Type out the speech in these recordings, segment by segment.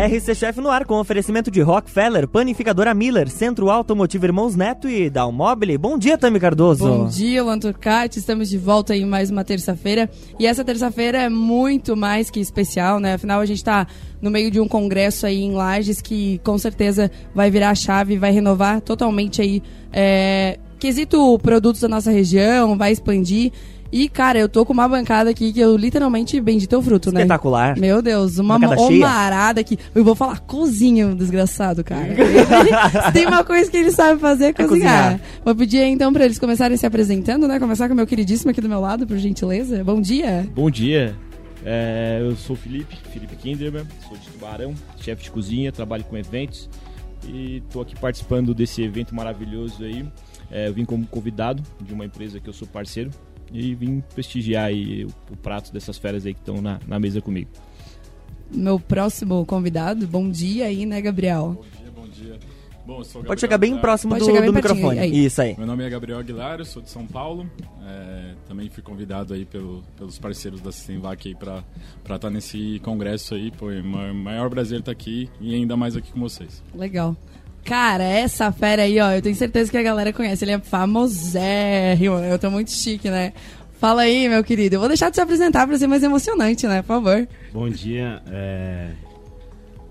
RC Chef no ar com oferecimento de Rockefeller, Panificadora Miller, Centro Automotivo Irmãos Neto e Dalmobile. Bom dia, Tami Cardoso. Bom dia, Luan Turcati. Estamos de volta em mais uma terça-feira. E essa terça-feira é muito mais que especial, né? Afinal, a gente está no meio de um congresso aí em Lages que com certeza vai virar a chave, vai renovar totalmente aí é, quesito produtos da nossa região, vai expandir. E, cara, eu tô com uma bancada aqui que eu literalmente vendi teu fruto, né? Espetacular. Meu Deus, uma Bancada cheia. omarada aqui. Eu vou falar cozinho, desgraçado, cara. Se tem uma coisa que ele sabe fazer, é cozinhar. cozinhar. Vou pedir então pra eles começarem se apresentando, né? Começar com o meu queridíssimo aqui do meu lado, por gentileza. Bom dia. Bom dia, É, eu sou o Felipe, Felipe Kinderman, sou de Tubarão, chefe de cozinha, trabalho com eventos e estou aqui participando desse evento maravilhoso aí. É, eu vim como convidado de uma empresa que eu sou parceiro e vim prestigiar aí o, o prato dessas feras aí que estão na, na mesa comigo. Meu próximo convidado. Bom dia aí, né, Gabriel? Bom dia, bom dia. Bom, o Pode Gabriel chegar bem Aguilar. próximo Pode do, chegar bem do microfone. aí. Isso aí. Meu nome é Gabriel Aguilar, eu sou de São Paulo. É, também fui convidado aí pelo- pelos parceiros da Sistemvac aí pra estar nesse congresso aí. Pô, é ma- maior prazer estar aqui e ainda mais aqui com vocês. Legal. Cara, essa fera aí, ó, eu tenho certeza que a galera conhece. Ele é famosérrimo. Eu tô muito chique, né? Fala aí, meu querido. Eu vou deixar de se apresentar pra ser mais emocionante, né? Por favor. Bom dia. é,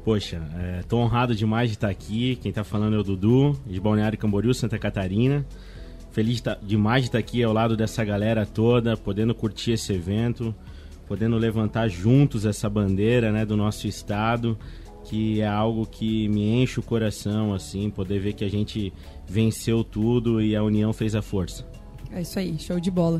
Poxa, é, tô honrado demais de estar aqui. Quem tá falando é o Dudu, de Balneário Camboriú, Santa Catarina. Feliz tá- demais de estar aqui ao lado dessa galera toda, podendo curtir esse evento, podendo levantar juntos essa bandeira né, do nosso estado, que é algo que me enche o coração, assim, poder ver que a gente venceu tudo e a união fez a força. É isso aí, show de bola.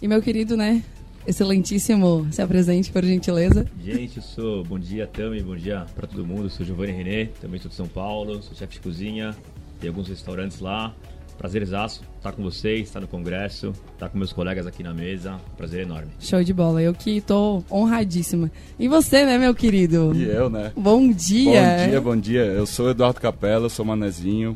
E meu querido, né? Excelentíssimo, se apresente, por gentileza. Gente, eu sou. Bom dia, Tami. Bom dia pra todo mundo. Eu sou Giovanni René, também sou de São Paulo, sou chefe de cozinha, tem alguns restaurantes lá. Prazerzaço estar com vocês, estar no congresso, estar com meus colegas aqui na mesa. Prazer enorme. Show de bola. Eu que tô honradíssima. E você, né, meu querido? E eu, né? Bom dia. Bom dia, bom dia. Eu sou Eduardo Capela, sou manezinho.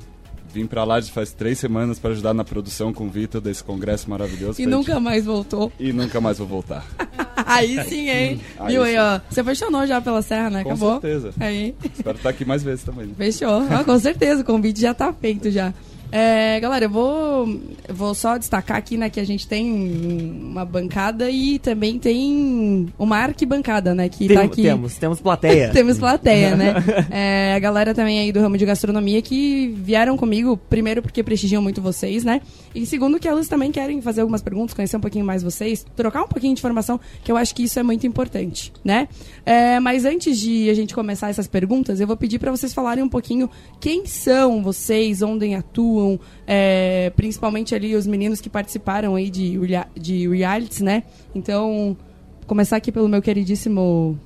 Vim pra lá de faz três semanas para ajudar na produção com o Vitor desse congresso maravilhoso. E nunca gente- mais voltou. E nunca mais vou voltar. Aí sim, hein? Aí Viu aí, ó. Você apaixonou já pela Serra, né? Com Acabou. certeza. Aí. Espero estar aqui mais vezes também. Fechou. Ah, com certeza, o convite já tá feito já. É, galera, eu vou, vou só destacar aqui, né, que a gente tem uma bancada e também tem uma arquibancada, né, que Tem- tá aqui. Temos, temos plateia. Temos plateia, né? É, a galera também aí do ramo de gastronomia que vieram comigo, primeiro porque prestigiam muito vocês, né? E segundo que elas também querem fazer algumas perguntas, conhecer um pouquinho mais vocês, trocar um pouquinho de informação, que eu acho que isso é muito importante, né? É, mas antes de a gente começar essas perguntas, eu vou pedir para vocês falarem um pouquinho quem são vocês, onde atuam, é, principalmente ali os meninos que participaram aí de, de realities, né? Então, começar aqui pelo meu queridíssimo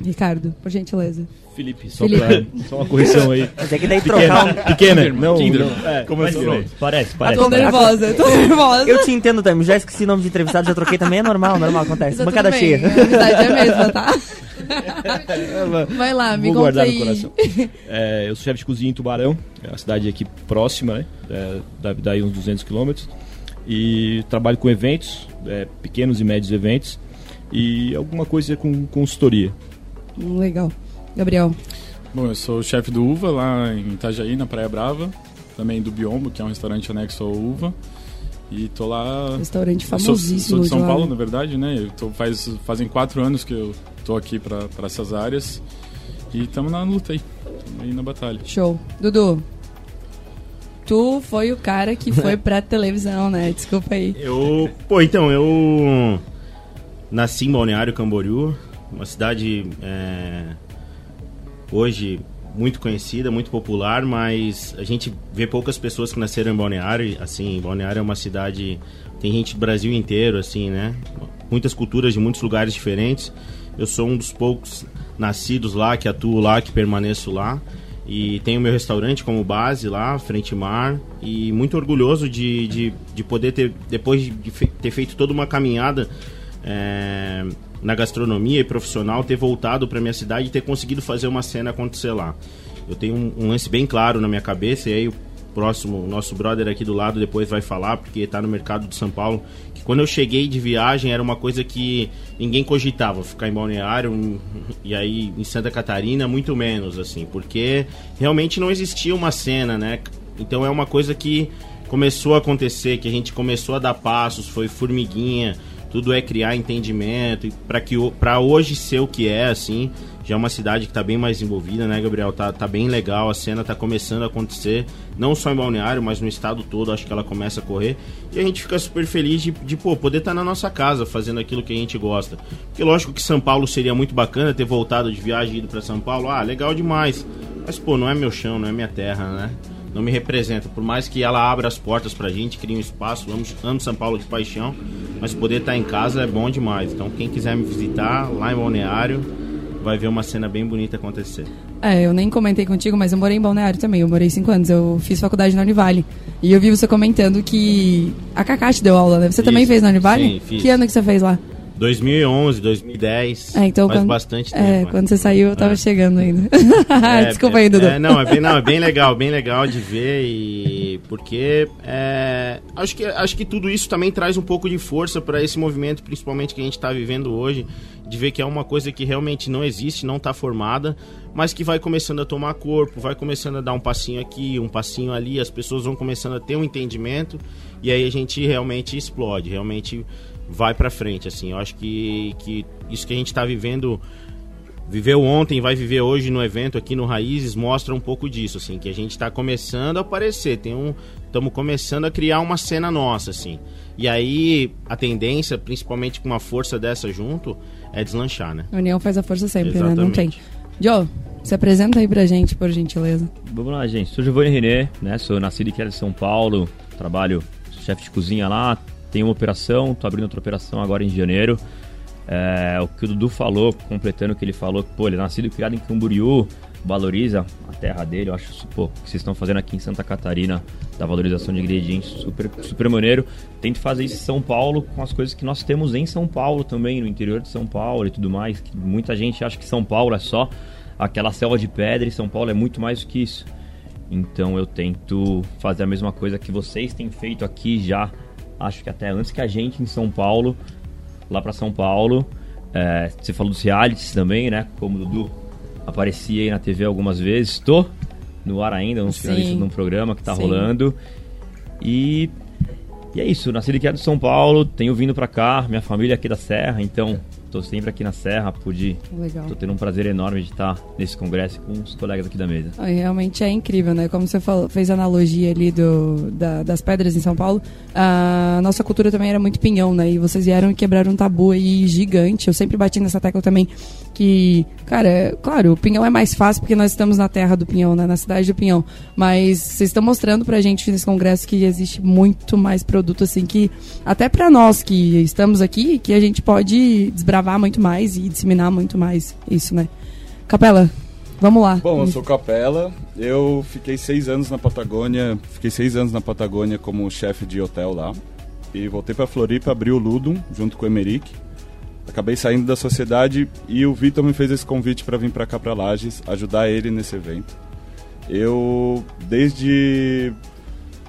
Ricardo, por gentileza. Felipe, só, Felipe. Pra, só uma correção aí. Mas é que daí trocar um... Pequena, não, Kinder. não, é, começou. pronto, parece, Tô parece. nervosa, tô nervosa. Eu te entendo, Tami. Já esqueci nome de entrevistado, já troquei também. É normal, normal, acontece. Bancada bem, cheia. A amizade é a mesma, tá? Vai lá, me Vou guardar aí. no coração. É, eu sou chefe de cozinha em Tubarão, é uma cidade aqui próxima, né? É, dá, dá aí uns 200 quilômetros. E trabalho com eventos, é, pequenos e médios eventos. E alguma coisa com consultoria. Legal. Gabriel. Bom, eu sou chefe do Uva lá em Itajaí, na Praia Brava. Também do Biombo, que é um restaurante anexo ao Uva. E tô lá. Restaurante Eu sou, famosíssimo sou de São lá. Paulo, na verdade, né? Eu tô, faz, fazem quatro anos que eu tô aqui pra essas áreas. E estamos na luta aí. Tamo aí na batalha. Show. Dudu. Tu foi o cara que foi pra televisão, né? Desculpa aí. Eu. Pô, então, eu. Nasci em Balneário Camboriú, uma cidade é, hoje muito conhecida, muito popular, mas a gente vê poucas pessoas que nasceram em Balneário. Assim, Balneário é uma cidade. Tem gente do Brasil inteiro, assim, né? Muitas culturas de muitos lugares diferentes. Eu sou um dos poucos nascidos lá, que atuo lá, que permaneço lá. E tenho meu restaurante como base lá, Frente Mar. E muito orgulhoso de, de, de poder ter, depois de ter feito toda uma caminhada é, na gastronomia e profissional, ter voltado para minha cidade e ter conseguido fazer uma cena acontecer lá. Eu tenho um, um lance bem claro na minha cabeça, e aí próximo, nosso brother aqui do lado depois vai falar, porque está no mercado de São Paulo, quando eu cheguei de viagem era uma coisa que ninguém cogitava, ficar em Balneário e aí em Santa Catarina muito menos, assim, porque realmente não existia uma cena, né? Então é uma coisa que começou a acontecer, que a gente começou a dar passos, foi formiguinha, tudo é criar entendimento para que para hoje ser o que é assim já é uma cidade que está bem mais envolvida né Gabriel? Tá, tá bem legal a cena está começando a acontecer não só em Balneário mas no estado todo acho que ela começa a correr. E a gente fica super feliz de, de pô, poder estar tá na nossa casa fazendo aquilo que a gente gosta. Porque lógico que São Paulo seria muito bacana ter voltado de viagem e ido para São Paulo. Ah legal demais. Mas pô não é meu chão não é minha terra né? Não me representa. Por mais que ela abra as portas pra gente, crie um espaço, amo, amo São Paulo de paixão, mas poder estar em casa é bom demais. Então, quem quiser me visitar lá em Balneário, vai ver uma cena bem bonita acontecer. É, eu nem comentei contigo, mas eu morei em Balneário também. Eu morei cinco anos. Eu fiz faculdade na Univale. E eu vi você comentando que a Cacá te deu aula, né? Você Isso. também fez na Univale? Sim, fiz. Que ano que você fez lá? 2011, 2010. É, então faz quando, bastante é, tempo. É, quando você saiu eu tava é. chegando ainda. É, Desculpa aí, Dudu. É, não, é bem, não, é bem legal, bem legal de ver e porque é, acho que acho que tudo isso também traz um pouco de força para esse movimento, principalmente que a gente está vivendo hoje, de ver que é uma coisa que realmente não existe, não está formada, mas que vai começando a tomar corpo, vai começando a dar um passinho aqui, um passinho ali, as pessoas vão começando a ter um entendimento e aí a gente realmente explode, realmente vai para frente, assim. Eu acho que, que isso que a gente está vivendo, viveu ontem, vai viver hoje no evento aqui no Raízes, mostra um pouco disso, assim, que a gente está começando a aparecer, tem um, estamos começando a criar uma cena nossa, assim. E aí a tendência, principalmente com uma força dessa junto, é deslanchar, né? A união faz a força sempre, Exatamente. né? Não tem. Joe, se apresenta aí pra gente, por gentileza. Vamos lá, gente. Sou Giovanni René, né? Sou nascido e criado em São Paulo, trabalho chefe de cozinha lá, tem uma operação, tô abrindo outra operação agora em janeiro. É, o que o Dudu falou, completando o que ele falou, pô, ele é nascido e criado em Camboriú, valoriza terra dele, eu acho pô, o que vocês estão fazendo aqui em Santa Catarina, da valorização de ingredientes, super, super maneiro. Tente fazer isso em São Paulo com as coisas que nós temos em São Paulo também, no interior de São Paulo e tudo mais. Que muita gente acha que São Paulo é só aquela selva de pedra e São Paulo é muito mais do que isso. Então eu tento fazer a mesma coisa que vocês têm feito aqui já acho que até antes que a gente em São Paulo, lá para São Paulo. É, você falou dos realities também, né? Como o Dudu aparecia aí na TV algumas vezes. Estou no ar ainda, um finalista de um programa que está rolando. E, e é isso, nasci e criado em São Paulo, tenho vindo para cá, minha família é aqui da Serra, então Estou sempre aqui na Serra, pude. Legal. Tô tendo um prazer enorme de estar nesse congresso com os colegas aqui da mesa. Realmente é incrível, né? Como você falou, fez a analogia ali do, da, das pedras em São Paulo. A nossa cultura também era muito pinhão, né? E vocês vieram e quebraram um tabu aí gigante. Eu sempre bati nessa tecla também que, cara, é, claro, o pinhão é mais fácil porque nós estamos na terra do pinhão, né? Na cidade do pinhão. Mas vocês estão mostrando pra gente nesse congresso que existe muito mais produto, assim, que até pra nós que estamos aqui, que a gente pode desbravar muito mais e disseminar muito mais isso, né? Capela, Vamos lá. Bom, eu sou Capela. Eu fiquei seis anos na Patagônia. Fiquei seis anos na Patagônia como chefe de hotel lá. E voltei para Floripa, abri o Ludum junto com o Emerick acabei saindo da sociedade e o Vitor me fez esse convite para vir para cá para Lages, ajudar ele nesse evento. Eu desde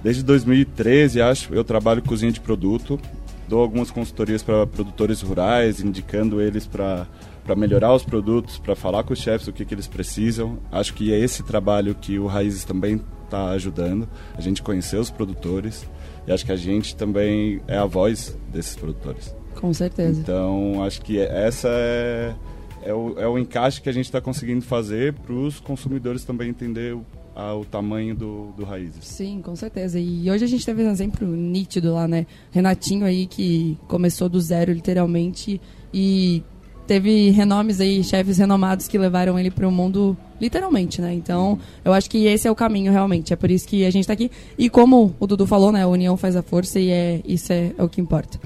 desde 2013, acho, eu trabalho cozinha de produto, dou algumas consultorias para produtores rurais, indicando eles para para melhorar os produtos, para falar com os chefes o que, que eles precisam. Acho que é esse trabalho que o Raízes também está ajudando, a gente conhecer os produtores e acho que a gente também é a voz desses produtores. Com certeza. Então, acho que essa é, é, o, é o encaixe que a gente está conseguindo fazer para os consumidores também entender o, a, o tamanho do, do Raízes. Sim, com certeza. E hoje a gente teve um exemplo nítido lá, né? Renatinho aí que começou do zero, literalmente, e teve renomes aí, chefes renomados que levaram ele para o mundo literalmente, né? Então, eu acho que esse é o caminho realmente. É por isso que a gente está aqui. E como o Dudu falou, né? A união faz a força e é isso é, é o que importa.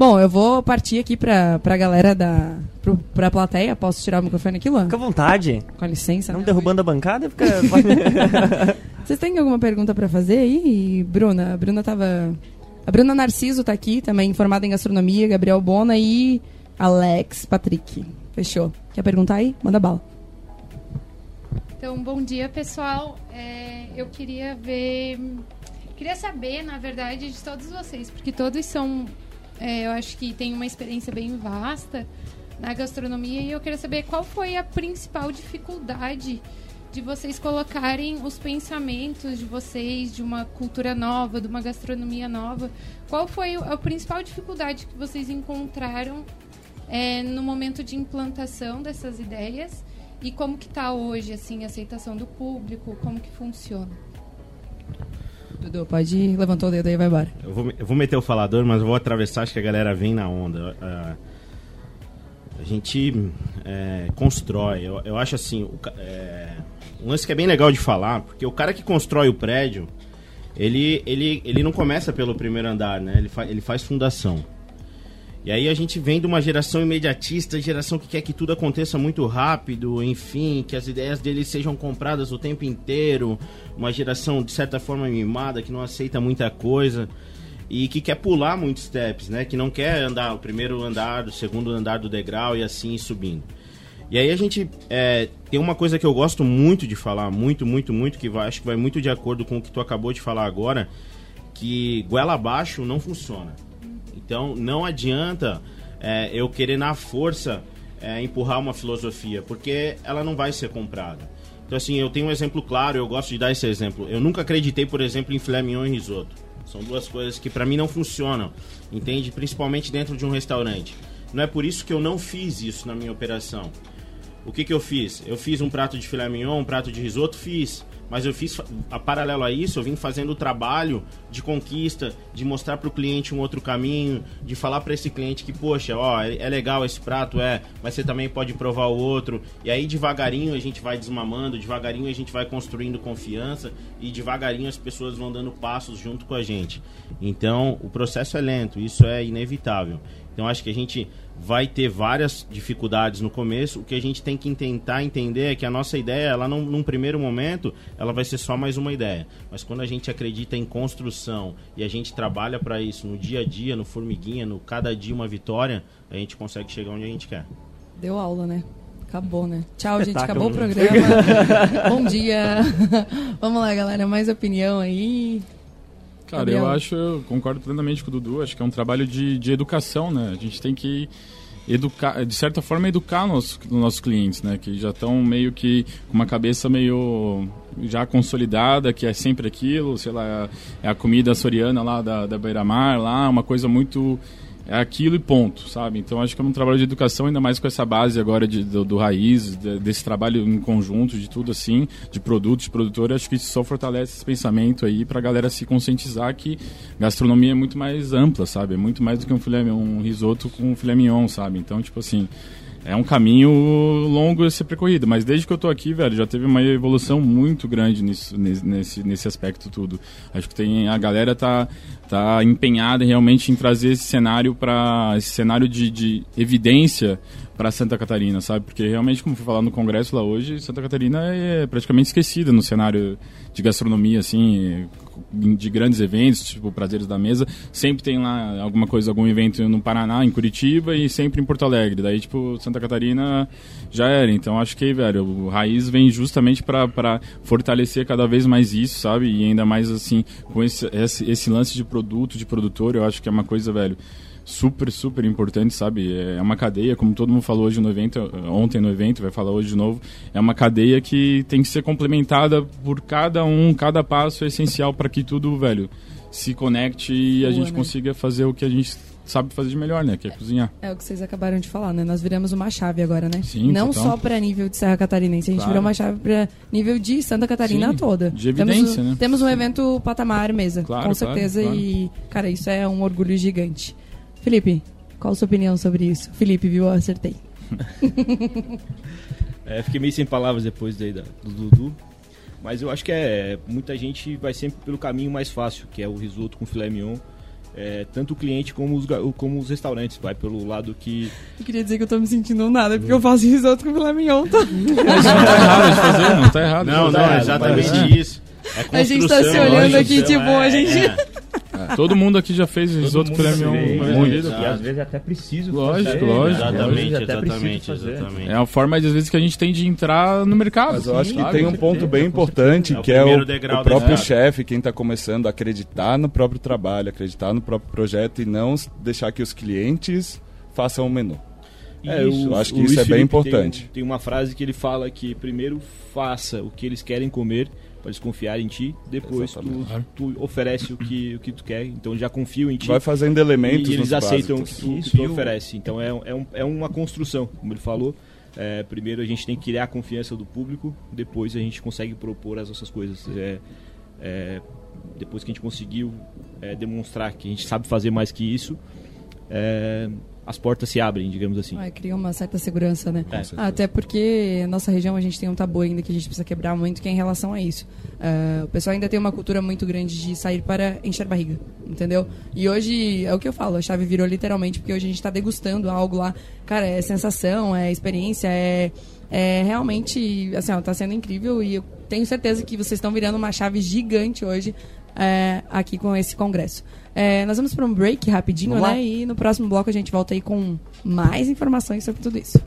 Bom, eu vou partir aqui pra, pra galera da. Pro, pra plateia. Posso tirar o microfone aqui, Luan? Fica à vontade. Com licença. Não derrubando a bancada, fica. Vocês têm alguma pergunta pra fazer aí, Bruna? A Bruna tava. A Bruna Narciso tá aqui, também formada em gastronomia, Gabriel Bona e Alex Patrick. Fechou. Quer perguntar aí? Manda bala. Então, bom dia, pessoal. É, eu queria ver. Queria saber, na verdade, de todos vocês, porque todos são. É, eu acho que tem uma experiência bem vasta na gastronomia e eu queria saber qual foi a principal dificuldade de vocês colocarem os pensamentos de vocês, de uma cultura nova, de uma gastronomia nova. Qual foi a principal dificuldade que vocês encontraram é, no momento de implantação dessas ideias e como que está hoje assim a aceitação do público, como que funciona? Dudu, pode ir, levantou o dedo aí vai embora. Eu vou, eu vou meter o falador, mas vou atravessar, acho que a galera vem na onda. Ah, a gente é, constrói. Eu, eu acho assim, o, é, um lance que é bem legal de falar, porque o cara que constrói o prédio, ele, ele, ele não começa pelo primeiro andar, né? Ele, fa, ele faz fundação. E aí a gente vem de uma geração imediatista, geração que quer que tudo aconteça muito rápido, enfim, que as ideias deles sejam compradas o tempo inteiro, uma geração de certa forma mimada, que não aceita muita coisa e que quer pular muitos steps, né? Que não quer andar o primeiro andar, o segundo andar do degrau e assim subindo. E aí a gente é, tem uma coisa que eu gosto muito de falar, muito, muito, muito, que vai, acho que vai muito de acordo com o que tu acabou de falar agora, que goela abaixo não funciona. Então não adianta é, eu querer na força é, empurrar uma filosofia, porque ela não vai ser comprada. Então assim, eu tenho um exemplo claro, eu gosto de dar esse exemplo. Eu nunca acreditei, por exemplo, em filé mignon e risoto. São duas coisas que para mim não funcionam, entende? Principalmente dentro de um restaurante. Não é por isso que eu não fiz isso na minha operação. O que, que eu fiz? Eu fiz um prato de filé mignon, um prato de risoto, fiz. Mas eu fiz, a paralelo a isso, eu vim fazendo o trabalho de conquista, de mostrar para o cliente um outro caminho, de falar para esse cliente que, poxa, ó, é, é legal esse prato, é, mas você também pode provar o outro. E aí, devagarinho, a gente vai desmamando, devagarinho a gente vai construindo confiança e devagarinho as pessoas vão dando passos junto com a gente. Então, o processo é lento, isso é inevitável. Então acho que a gente vai ter várias dificuldades no começo. O que a gente tem que tentar entender é que a nossa ideia, ela não, num primeiro momento, ela vai ser só mais uma ideia. Mas quando a gente acredita em construção e a gente trabalha para isso no dia a dia, no formiguinha, no cada dia uma vitória, a gente consegue chegar onde a gente quer. Deu aula, né? Acabou, né? Tchau, gente. Espetáculo, Acabou o programa. Bom dia. Vamos lá, galera. Mais opinião aí. Cara, Gabriel. eu acho, eu concordo plenamente com o Dudu, acho que é um trabalho de, de educação, né? A gente tem que educar, de certa forma, educar nos, os nossos clientes, né? Que já estão meio que com uma cabeça meio já consolidada, que é sempre aquilo, sei lá, é a comida soriana lá da, da Beira-Mar, lá, uma coisa muito... É aquilo e ponto, sabe? Então acho que é um trabalho de educação, ainda mais com essa base agora de, do, do raiz, de- desse trabalho em conjunto, de tudo assim, de produtos, de produtor, acho que isso só fortalece esse pensamento aí pra galera se conscientizar que gastronomia é muito mais ampla, sabe? É muito mais do que um filé um risoto com um filé mignon, sabe? Então, tipo assim, é um caminho longo a ser percorrido, mas desde que eu tô aqui, velho, já teve uma evolução muito grande nisso, nesse, nesse, aspecto tudo. Acho que tem a galera tá tá empenhada realmente em trazer esse cenário para esse cenário de, de evidência para Santa Catarina, sabe? Porque realmente, como foi falado no congresso lá hoje, Santa Catarina é praticamente esquecida no cenário de gastronomia, assim, de grandes eventos, tipo Prazeres da Mesa. Sempre tem lá alguma coisa, algum evento no Paraná, em Curitiba e sempre em Porto Alegre. Daí, tipo, Santa Catarina já era. Então, acho que, velho, o Raiz vem justamente para fortalecer cada vez mais isso, sabe? E ainda mais, assim, com esse, esse, esse lance de produto, de produtor, eu acho que é uma coisa, velho super, super importante, sabe? É uma cadeia, como todo mundo falou hoje no evento, ontem no evento, vai falar hoje de novo, é uma cadeia que tem que ser complementada por cada um, cada passo é essencial para que tudo, velho, se conecte e a Boa, gente né? consiga fazer o que a gente sabe fazer de melhor, né? Que é cozinhar. É o que vocês acabaram de falar, né? Nós viramos uma chave agora, né? Sim, Não total. só para nível de Serra Catarinense, a gente Claro. virou uma chave para nível de Santa Catarina Sim, toda. de temos, evidência, um- né? Temos um evento patamar mesa, Claro, com certeza. claro. E, cara, isso é um orgulho gigante. Felipe, qual a sua opinião sobre isso? Felipe, viu? Eu acertei. É, fiquei meio sem palavras depois daí da- do Dudu. Mas eu acho que é. Muita gente vai sempre pelo caminho mais fácil, que é o risoto com filé mignon. É, tanto o cliente como os, como os restaurantes. Vai pelo lado que. Eu queria dizer que eu tô me sentindo nada, porque eu faço risoto com filé mignon, tá? Mas não tá errado de fazer, não tá errado. Não, tá não, é errado, exatamente mas- isso. É A gente tá se olhando é aqui, tipo, a gente- é. Todo mundo aqui já fez Todo risoto uma muito. E às vezes é até preciso Lógico, fazer. lógico. Exatamente, é preciso exatamente, fazer. exatamente. É a forma, às vezes, que a gente tem de entrar no mercado. Mas eu acho que sabe? tem um ponto bem importante, É que é o, o próprio chefe, quem está começando, acreditar no próprio trabalho, acreditar no próprio projeto e não deixar que os clientes façam o menu. É, eu acho que isso Luiz é bem Felipe tem- importante. Tem, uma frase que ele fala que primeiro faça o que eles querem comer para eles confiarem em ti, depois tu, tu oferece o que, o que tu quer, então já confiam em ti. Vai fazendo elementos e eles nos aceitam o que tu, Isso, que tu e oferece. Então é, é, um, é uma construção, como ele falou. É, primeiro a gente tem que criar a confiança do público, depois a gente consegue propor as nossas coisas. É, é, depois que a gente conseguiu é, demonstrar que a gente sabe fazer mais que isso, é, as portas se abrem, digamos assim. Ah, cria uma certa segurança, né? É. Até porque nossa região a gente tem um tabu ainda que a gente precisa quebrar muito, que é em relação a isso. Ah, o pessoal ainda tem uma cultura muito grande de sair para encher barriga, entendeu? E hoje, é o que eu falo, a chave virou literalmente, porque hoje a gente está degustando algo lá. Cara, é sensação, é experiência, é, é realmente, assim, ó, tá sendo incrível e eu tenho certeza que vocês estão virando uma chave gigante hoje é, aqui com esse congresso. É, nós vamos para um break rapidinho, Vamos lá. né? E no próximo bloco a gente volta aí com mais informações sobre tudo isso.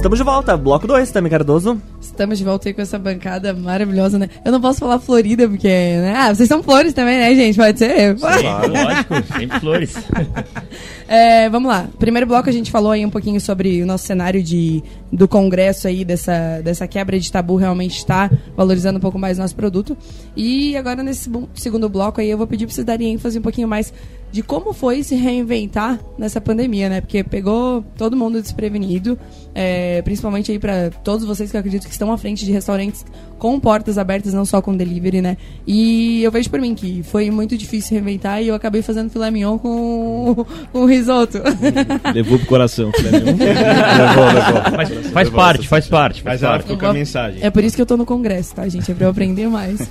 Estamos de volta, bloco 2, Tami Cardoso. Estamos de volta aí com essa bancada maravilhosa, né? Eu não posso falar Florida, porque, né? Ah, vocês são flores também, né, gente? Pode ser? Sim, lógico, sempre flores. É, vamos lá. Primeiro bloco a gente falou aí um pouquinho sobre o nosso cenário de, do congresso aí, dessa, dessa quebra de tabu realmente está valorizando um pouco mais o nosso produto. E agora nesse segundo bloco aí eu vou pedir para vocês darem ênfase um pouquinho mais de como foi se reinventar nessa pandemia, né? Porque pegou todo mundo desprevenido, é, principalmente aí para todos vocês que eu acredito que estão à frente de restaurantes com portas abertas, não só com delivery, né? E eu vejo por mim que foi muito difícil reinventar e eu acabei fazendo filé mignon com, com risoto. Levou pro coração. filé mignon. levou, levou. Mas faz parte, faz parte, faz Mas parte. com a mensagem. É por isso que eu tô no congresso, tá, gente? É pra eu aprender mais.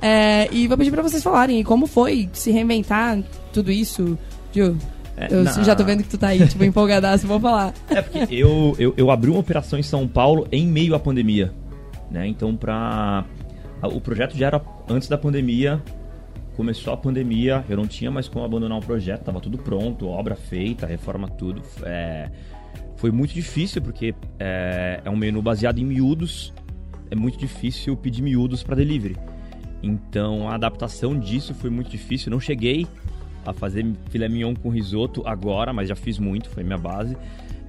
É, e vou pedir pra vocês falarem como foi se reinventar tudo isso. Ju, É, eu na- já tô vendo que tu tá aí, tipo, empolgadaço, vou falar. É porque eu, eu, eu abri uma operação em São Paulo em meio à pandemia. Né? Então, pra... o projeto já era antes da pandemia. Começou a pandemia, eu não tinha mais como abandonar o projeto, tava tudo pronto, obra feita, reforma tudo. É, foi muito difícil porque é, é um menu baseado em miúdos. É muito difícil pedir miúdos para delivery. Então a adaptação disso foi muito difícil. Não cheguei a fazer filé mignon com risoto agora, mas já fiz muito, foi minha base.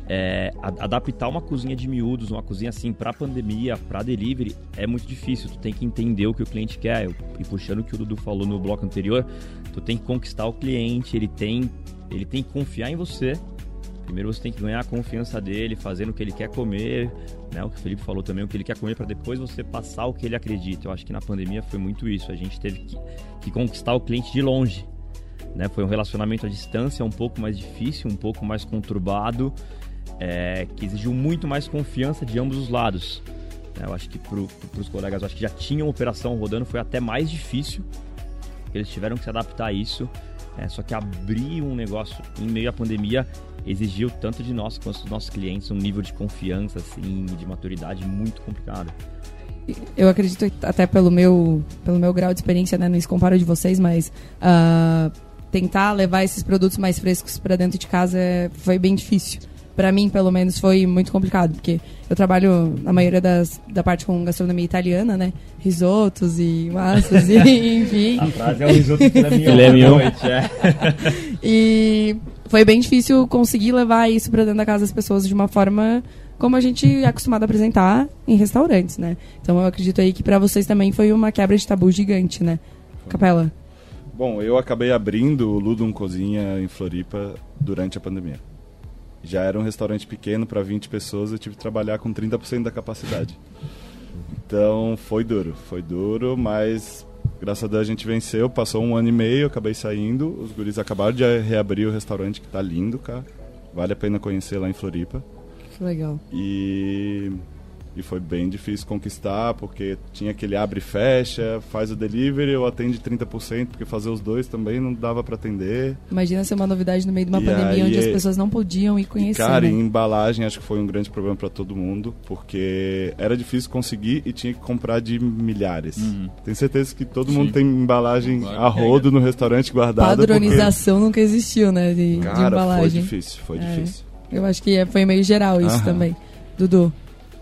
É, adaptar uma cozinha de miúdos, uma cozinha assim para pandemia, para delivery, é muito difícil. Tu tem que entender o que o cliente quer. E puxando o que o Dudu falou no bloco anterior, tu tem que conquistar o cliente, ele tem, ele tem que confiar em você. Primeiro você tem que ganhar a confiança dele, fazendo o que ele quer comer, né? O que o Felipe falou também, o que ele quer comer para depois você passar o que ele acredita. Eu acho que na pandemia foi muito isso. A gente teve que, que conquistar o cliente de longe. Né? Foi um relacionamento à distância um pouco mais difícil, um pouco mais conturbado, é, que exigiu muito mais confiança de ambos os lados. né? Eu acho que para os colegas acho que já tinham operação rodando foi até mais difícil. Eles tiveram que se adaptar a isso. É, só que abrir um negócio em meio à pandemia exigiu tanto de nós quanto dos nossos clientes um nível de confiança, assim, de maturidade muito complicado. Eu acredito até pelo meu, pelo meu grau de experiência, né? Não se compara de vocês, mas ah, tentar levar esses produtos mais frescos para dentro de casa é- foi bem difícil. Pra mim, pelo menos, foi muito complicado, porque eu trabalho na maioria das, da parte com gastronomia italiana, né? Risotos e massas, e, enfim. A frase é o risoto à noite, é. E foi bem difícil conseguir levar isso pra dentro da casa das pessoas de uma forma como a gente é acostumado a apresentar em restaurantes, né? Então eu acredito aí que pra vocês também foi uma quebra de tabu gigante, né? Capela. Bom, eu acabei abrindo o Ludum Cozinha em Floripa durante a pandemia. Já era um restaurante pequeno para 20 pessoas, eu tive que trabalhar com 30% da capacidade. Então foi duro, foi duro, mas graças a Deus a gente venceu. Passou um ano e meio, acabei saindo. Os guris acabaram de reabrir o restaurante, que tá lindo, cara. Vale a pena conhecer lá em Floripa. Que legal. E E foi bem difícil conquistar, porque tinha aquele abre e fecha, faz o delivery, eu atende 30%, porque fazer os dois também não dava para atender. Imagina ser uma novidade no meio de uma E pandemia aí, onde as pessoas não podiam ir conhecer. Cara, né? em embalagem acho que foi um grande problema para todo mundo, porque era difícil conseguir e tinha que comprar de milhares. Tenho certeza que todo Sim. mundo tem embalagem Claro. a rodo no restaurante guardada. Padronização nunca existiu, né? De, Porque, de cara, foi embalagem. difícil, foi É. difícil. Eu acho que é- foi meio geral isso Aham. também. Dudu.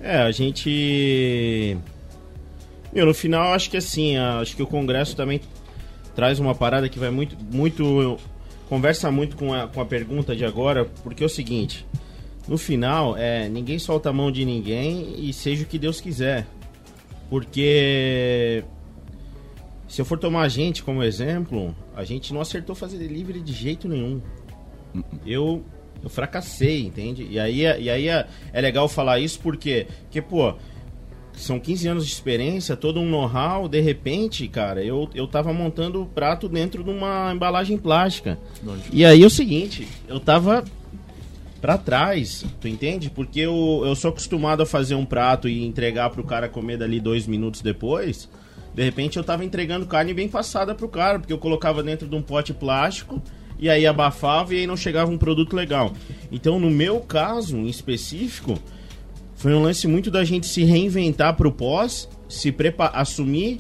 É, a gente. Meu, no final, acho que assim, acho que o Congresso também traz uma parada que vai muito. muito conversa muito com a, com a pergunta de agora, porque é o seguinte: no final, é, ninguém solta a mão de ninguém e seja o que Deus quiser. Porque. Se eu for tomar a gente como exemplo, a gente não acertou fazer delivery de jeito nenhum. Eu, eu fracassei, entende? E aí, é- e aí é, é legal falar isso porque, porque, pô, são 15 anos de experiência, todo um know-how, de repente, cara, eu, eu tava montando o prato dentro de uma embalagem plástica. E aí é o seguinte, eu tava pra trás, tu entende? Porque eu, eu sou acostumado a fazer um prato e entregar pro cara comer dali dois minutos depois. De repente eu tava entregando carne bem passada pro cara, porque eu colocava dentro de um pote plástico e aí abafava e aí não chegava um produto legal. Então, no meu caso em específico, foi um lance muito da gente se reinventar pro pós, se preparar, assumir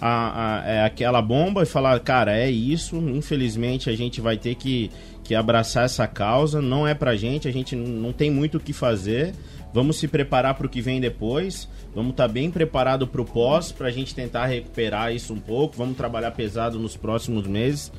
a, a- é, aquela bomba e falar, cara, é isso, infelizmente a gente vai ter que, que abraçar essa causa, não é pra gente, a gente não tem muito o que fazer, vamos se preparar pro que vem depois, vamos estar bem preparado pro pós, pra gente tentar recuperar isso um pouco, vamos trabalhar pesado nos próximos meses,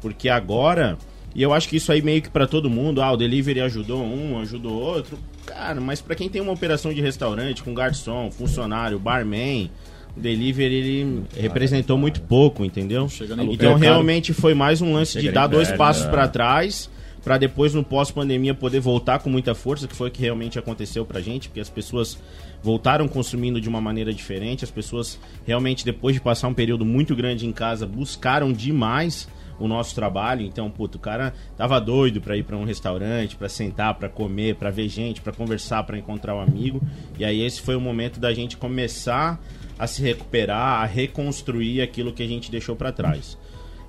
porque agora, e eu acho que isso aí meio que pra todo mundo, ah, o delivery ajudou um, ajudou outro. Cara, mas pra quem tem uma operação de restaurante com garçom, funcionário, barman, o delivery ele representou muito pouco, entendeu? Então realmente foi mais um lance de Chega dar nem dois passos é. pra trás, pra depois no pós-pandemia poder voltar com muita força, que foi o que realmente aconteceu pra gente, porque as pessoas voltaram consumindo de uma maneira diferente, as pessoas realmente depois de passar um período muito grande em casa buscaram demais o nosso trabalho. Então, puto, o cara tava doido pra ir pra um restaurante, pra sentar, pra comer, pra ver gente, pra conversar, pra encontrar um amigo. E aí esse foi o momento da gente começar a se recuperar, a reconstruir aquilo que a gente deixou pra trás.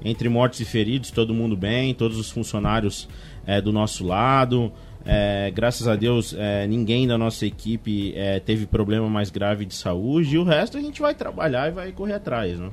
Entre mortos e feridos, todo mundo bem, todos os funcionários é, do nosso lado. É, graças a Deus, é, ninguém da nossa equipe é, teve problema mais grave de saúde. E o resto a gente vai trabalhar e vai correr atrás, né?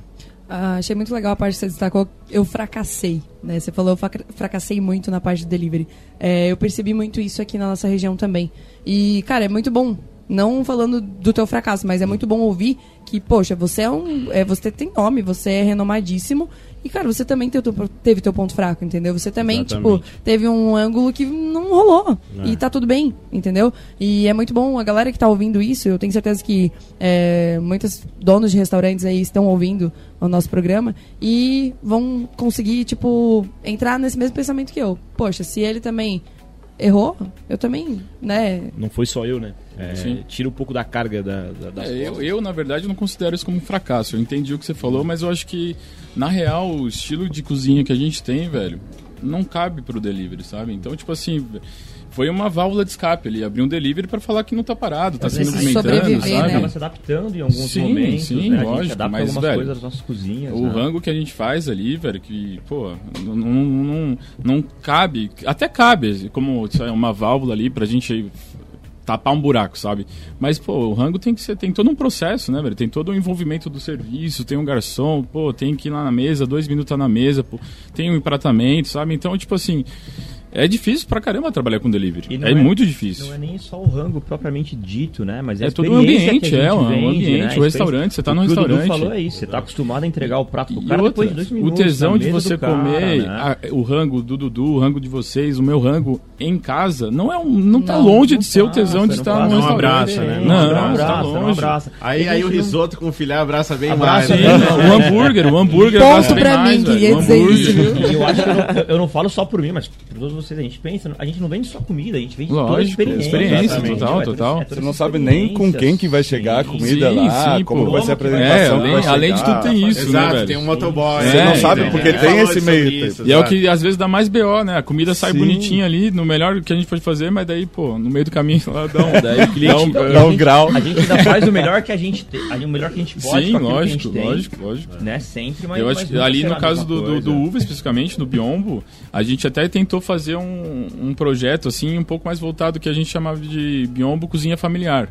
Ah, achei muito legal a parte que você destacou. Eu fracassei, né? Você falou, eu fraca- fracassei muito na parte do delivery. É, eu percebi muito isso aqui na nossa região também. E, cara, é muito bom. Não falando do teu fracasso, mas é muito bom ouvir que, poxa, você é um. É, você tem nome, você é renomadíssimo. E, cara, você também teve teu, teve teu ponto fraco, entendeu? Você também, Exatamente. tipo, teve um ângulo que não rolou. É. E tá tudo bem, entendeu? E é muito bom, a galera que tá ouvindo isso, eu tenho certeza que é, muitos donos de restaurantes aí estão ouvindo o nosso programa e vão conseguir, tipo, entrar nesse mesmo pensamento que eu. Poxa, se ele também errou, eu também, né? Não foi só eu, né? É, tira um pouco da carga da, da, das É, eu, eu, na verdade, não considero isso como um fracasso. Eu entendi o que você falou, mas eu acho que, na real, o estilo de cozinha que a gente tem, velho, não cabe pro delivery, sabe? Então, tipo assim, foi uma válvula de escape ali. Abrir um delivery pra falar que não tá parado, tá Mas sendo sobreviver, sabe? né? acaba se adaptando em alguns Sim, momentos. sim, né? A gente lógico, adapta mas, algumas velho, coisas das nossas cozinhas. O né? rango que a gente faz ali, velho, que, pô, não, não, não, não cabe. Até cabe, como sabe, uma válvula ali pra gente tapar um buraco, sabe? Mas, pô, o rango tem que ser, tem todo um processo, né, velho? Tem todo o envolvimento do serviço, tem um garçom, pô, tem que ir lá na mesa, dois minutos tá na mesa, pô, tem um empratamento, sabe? Então, tipo assim, é difícil pra caramba trabalhar com delivery. É, é- muito difícil. Não é nem só o rango propriamente dito, né? Mas é, É todo o ambiente, que a é, gente o vende, ambiente, né? o restaurante, você tá num o que o Dudu restaurante. falou é isso, você tá acostumado a entregar o prato pro E cara outra, depois de dois o minutos. tesão na de você cara, comer né? a- o rango do Dudu, o rango de vocês, o meu rango em casa, não é um, não tá Não, longe Não de ser o tesão de estar não restaurante. abraça, né? Não, Não Não abraça, tá não abraça. Aí, aí o risoto com filé abraça bem Abraça mais. Sim, né? o hambúrguer, o hambúrguer abraça bem pra mais, mim, velho. queria O dizer isso, viu? Eu acho que eu não falo só por mim, mas por todos vocês, a gente pensa, a gente não vende só comida, a gente vende toda a Lógico, experiência. experiência, total, É toda- total. é toda Você não sabe nem com quem que vai chegar a comida sim, lá, sim, como pô. vai ser a É, apresentação. que além, além de tudo tem isso, né, Exato, velho? tem um motoboy. Você não sabe, porque é, tem esse meio- isso, E é o que às vezes dá mais BO, né? A comida sai Sim. bonitinha ali, no melhor que a gente pode fazer, mas daí, pô, no meio do caminho lá dá um, Daí o cliente dá um, Dá um grau. A gente ainda faz o melhor que a gente tem, o melhor que a gente pode Sim, lógico, tem, lógico, lógico. né? Sempre, mas Eu acho que ali no caso do, do, do uva, especificamente, no biombo, a gente até tentou fazer um, um projeto assim, um pouco mais voltado que a gente chamava de biombo cozinha familiar.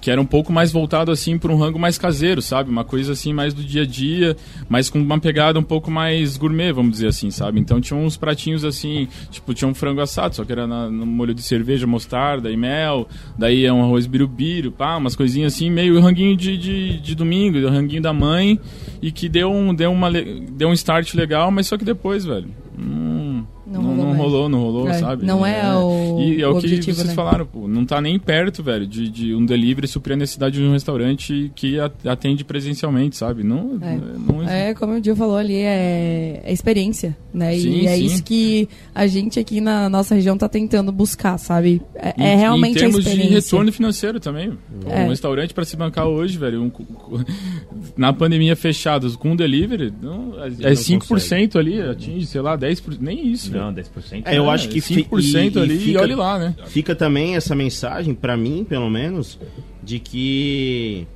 Que era um pouco mais voltado assim para um rango mais caseiro, sabe? Uma coisa assim mais do dia a dia, mas com uma pegada um pouco mais gourmet, vamos dizer assim, sabe? Então tinha uns pratinhos assim, tipo, tinha um frango assado, só que era na- no molho de cerveja, mostarda e mel, daí é um arroz birubiru, pá, umas coisinhas assim, meio ranguinho de, de, de domingo, ranguinho da mãe, e que deu um, deu uma, deu um start legal, mas só que depois, velho, hum, Não não, rolou não rolou, não rolou, É, sabe? não é o- E é o o que objetivo, vocês né? falaram, pô, não tá nem perto, velho, de, de um delivery suprir a necessidade de um restaurante que a- atende presencialmente, sabe? Não, É. não É, como o Gil falou ali, é, é experiência, né? Sim, e é sim. isso que a gente aqui na nossa região tá tentando buscar, sabe? É, é Em- realmente Em termos a de experiência. retorno financeiro também. É. Um restaurante para se bancar hoje, velho, um na pandemia fechados com delivery, não, é, é 5% ali, atinge, sei lá, 10%, nem isso. Não, velho. 10%. É, eu acho que fi- 5% e- e ali e fica- olhe lá, né? Fica também essa mensagem, pra mim, pelo menos, de que.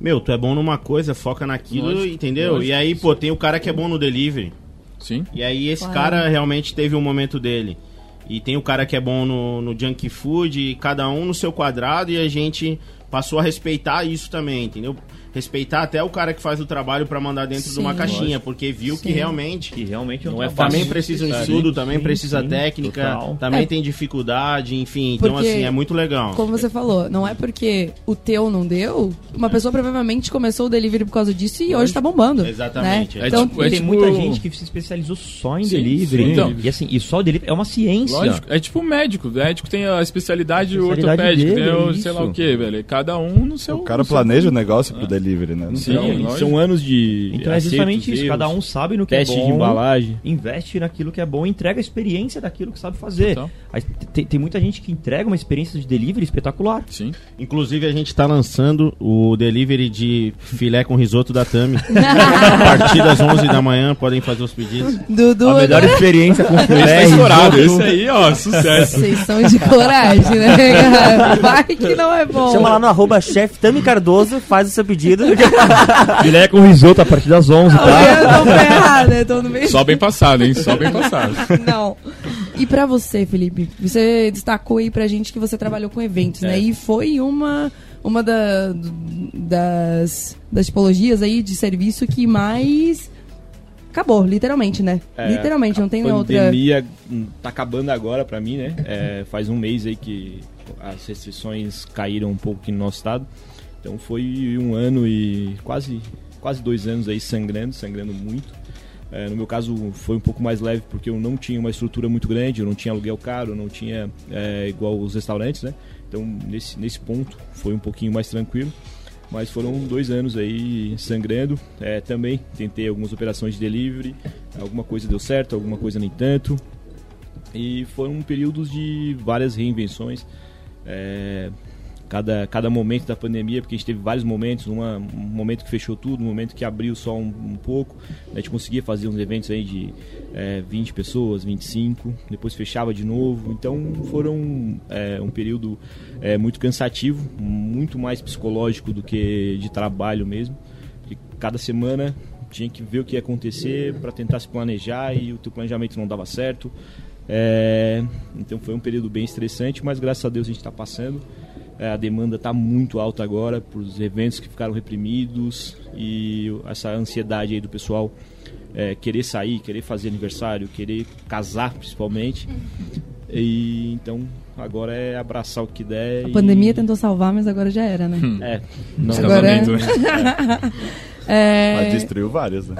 Meu, tu é bom numa coisa, foca naquilo, Lógico, entendeu? lógico, e aí, pô, tem o cara que é bom no delivery. Sim. E aí esse Claro. cara realmente teve um momento dele. E tem o cara que é bom no, no junk food, e cada um no seu quadrado, e a gente passou a respeitar isso também, entendeu? Respeitar até o cara que faz o trabalho pra mandar dentro de uma Sim. caixinha, porque viu que Sim. realmente Que realmente Não é trabalho. também fácil. precisa de Sim, estudo, também sim, precisa sim, técnica, total. também É. tem dificuldade, enfim. Então, Porque- assim, é muito legal. Como você falou, não é porque o teu não deu, uma pessoa provavelmente começou o delivery por causa disso e hoje tá bombando. Exatamente. Né? É Então, tipo- é tem tipo- muita gente que se especializou só em Sim, delivery. sim. Então- e assim, e só o delivery é uma ciência. Lógico, é tipo médico. O médico tem a especialidade, Especialidade ortopédica, dele, tem o sei lá o que, velho. Cada um no seu. O cara planeja o negócio pro delivery, né? Não Sim, tem- Então, são anos de. Então é justamente isso. erros, Cada um sabe no que Teste é bom. de embalagem. Investe naquilo que é bom, entrega a experiência daquilo que sabe fazer. Aí tem, tem muita gente que entrega uma experiência de delivery espetacular. Sim. Inclusive, a gente tá lançando o delivery de filé com risoto da Tami. a partir das 11 da manhã, podem fazer os pedidos. Dudu, a melhor experiência com filé. Estourado. risoto. Esse aí, ó, sucesso. vocês são de coragem, né, cara? Vai que não é bom. Chama lá no arroba chef Tami Cardoso, faz o seu pedido. Filé com risoto a partir das 11, tá? Eu tô ferrada, eu tô no meio. Só bem passado, hein? Só bem passado. Não. E pra você, Felipe? Você destacou aí pra gente que você trabalhou com eventos, né? É. E foi uma, uma da- das, das tipologias aí de serviço que mais acabou, literalmente, né? É, literalmente, não tem a outra. pandemia hum, tá acabando agora pra mim, né? É, faz um mês aí que as restrições caíram um pouco aqui no nosso estado. Então foi um ano e quase, quase dois anos aí sangrando, sangrando muito. É, no meu caso foi um pouco mais leve porque eu não tinha uma estrutura muito grande, eu não tinha aluguel caro, eu não tinha é, igual os restaurantes, né? Então nesse, nesse ponto foi um pouquinho mais tranquilo. Mas foram dois anos aí sangrando. É, também tentei algumas operações de delivery. Alguma coisa deu certo, alguma coisa nem tanto. E foram períodos de várias reinvenções. É, cada, cada momento da pandemia, porque a gente teve vários momentos, uma, um momento que fechou tudo, um momento que abriu só um, um pouco, a gente conseguia fazer uns eventos aí de é, 20 pessoas, 25, depois fechava de novo, então foram é, um período é, muito cansativo, muito mais psicológico do que de trabalho mesmo, porque cada semana tinha que ver o que ia acontecer para tentar se planejar e o teu planejamento não dava certo, é, então foi um período bem estressante, mas graças a Deus a gente está passando. É, a demanda está muito alta agora por os eventos que ficaram reprimidos e essa ansiedade aí do pessoal é, querer sair, querer fazer aniversário, querer casar principalmente. E então agora é abraçar o que der. A e- pandemia tentou salvar, mas agora já era, né? É, não, Agora- né? É, Mas destruiu várias, né?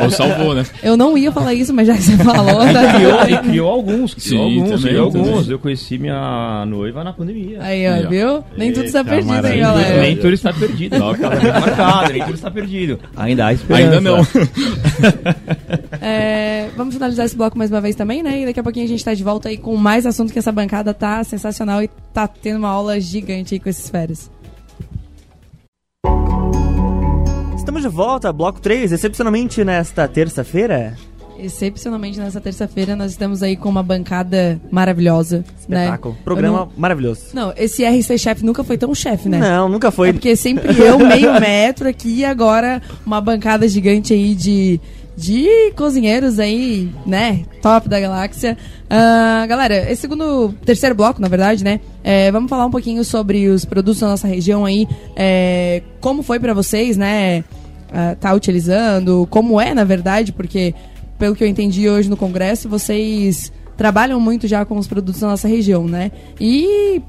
é, Ou salvou, né? eu não ia falar isso, mas já que você falou, E tá criou, e criou alguns, criou Sim, alguns, também, criou alguns. também. Eu conheci minha noiva na pandemia. Aí, ó, Aí, ó. viu? Nem tudo está Eita, perdido, hein, galera? Nem tudo está perdido. Não, casamento marcado, nem tudo está perdido. Ainda há esperança. Ainda não. É, vamos finalizar esse bloco mais uma vez também, né? E daqui a pouquinho a gente tá de volta aí com mais assunto que essa bancada tá sensacional e tá tendo uma aula gigante aí com esses férias. Estamos de volta, bloco 3, excepcionalmente nesta terça-feira. Excepcionalmente nessa terça-feira nós estamos aí com uma bancada maravilhosa, né? Espetáculo. Programa Eu maravilhoso. Não, não, esse RC chefe nunca foi tão chefe, né? Não, nunca foi. É porque sempre eu, meio metro aqui, e agora uma bancada gigante aí de, de cozinheiros aí, né? Top da galáxia. Ah, galera, esse segundo, terceiro bloco, na verdade, né? é, vamos falar um pouquinho sobre os produtos da nossa região aí. é, como foi pra vocês, né? ah, tá utilizando, como é, na verdade, porque pelo que eu entendi hoje no congresso, vocês trabalham muito já com os produtos da nossa região, né? E